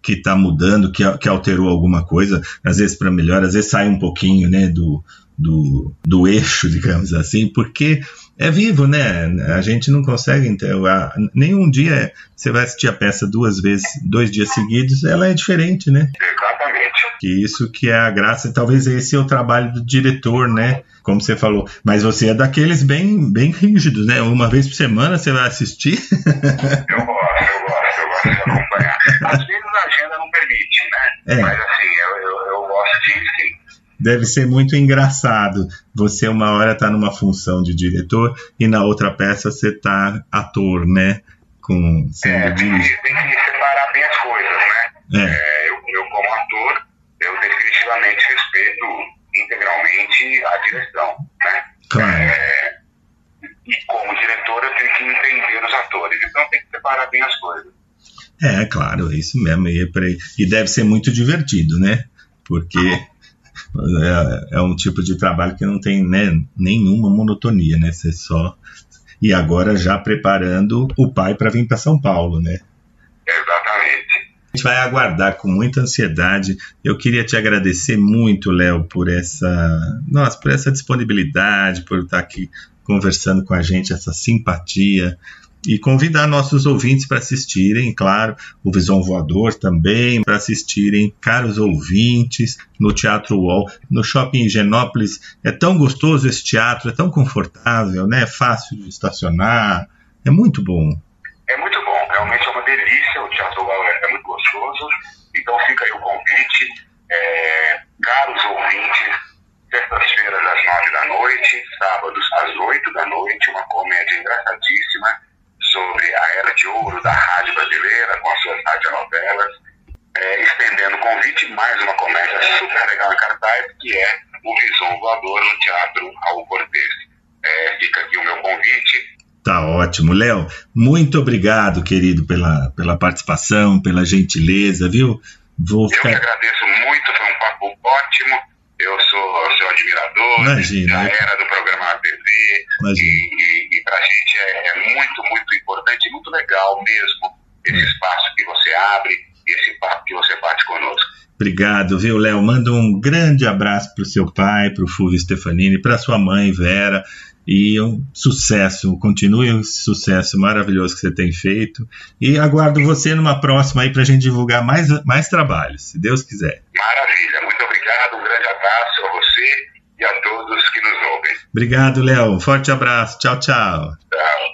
B: que está mudando, que, que alterou alguma coisa, às vezes para melhor, às vezes sai um pouquinho né, do, do, do eixo, digamos assim, porque é vivo, né? A gente não consegue. Então, a, nenhum dia você vai assistir a peça duas vezes, dois dias seguidos, ela é diferente, né?
H: Exatamente.
B: Que isso que é a graça, talvez esse é o trabalho do diretor, né? Como você falou. Mas você é daqueles bem, bem rígidos, né? Uma vez por semana você vai assistir.
H: Eu gosto, eu gosto, eu gosto de acompanhar. Às vezes a agenda não permite, né?
B: É.
H: Mas assim, eu, eu, eu gosto de sim.
B: Deve ser muito engraçado. Você uma hora tá numa função de diretor e na outra peça você tá ator, né? Com sendo
H: É, tem, que, tem que separar bem as coisas, né?
B: É.
H: É, eu, eu, como ator, eu definitivamente respeito a direção, né?
B: Claro.
H: É, e como diretor, eu tenho que entender os atores. Então tem que separar bem as coisas.
B: É, claro, é isso mesmo. E, é e deve ser muito divertido, né? Porque é, é um tipo de trabalho que não tem né, nenhuma monotonia, né? Você só. E agora já preparando o pai para vir para São Paulo, né?
H: Exatamente.
B: Gente vai aguardar com muita ansiedade. Eu queria te agradecer muito, Léo, por essa, nossa, por essa disponibilidade, por estar aqui conversando com a gente, essa simpatia e convidar nossos ouvintes para assistirem, claro, o Visão Voador também, para assistirem, caros ouvintes, no Teatro UOL, no Shopping Higienópolis. É tão gostoso esse teatro, é tão confortável, né? É fácil de estacionar, é muito bom.
H: É muito bom, realmente é uma delícia. O Teatro Rural é, é muito gostoso. Então fica aí o convite. É, ouvintes, sextas-feiras às nove da noite, sábados às oito da noite, uma comédia engraçadíssima sobre a era de ouro da rádio brasileira, com as suas radionovelas. É, estendendo o convite, mais uma comédia super legal em cartaz, que é o Visão Voador no Teatro Raul Cortez. É, fica aqui o meu convite.
B: Tá ótimo. Léo, muito obrigado, querido, pela, pela participação, pela gentileza, viu? Vou
H: Eu que
B: ficar.
H: agradeço muito, foi um papo ótimo. Eu sou seu admirador,
B: Imagina,
H: já
B: eu-
H: era do programa TV.
B: Imagina.
H: E, e, e pra gente é, é muito, muito importante, muito legal mesmo esse espaço que você abre e esse papo que você bate conosco.
B: Obrigado, viu, Léo? Manda um grande abraço pro seu pai, pro Fulvio Stefanini, pra sua mãe, Vera. E um sucesso, continue esse sucesso maravilhoso que você tem feito. E aguardo você numa próxima aí pra gente divulgar mais, mais trabalhos, se Deus quiser.
H: Maravilha, muito obrigado, um grande abraço a você e a todos que nos ouvem.
B: Obrigado, Léo. Um forte abraço. Tchau, tchau.
H: Tchau.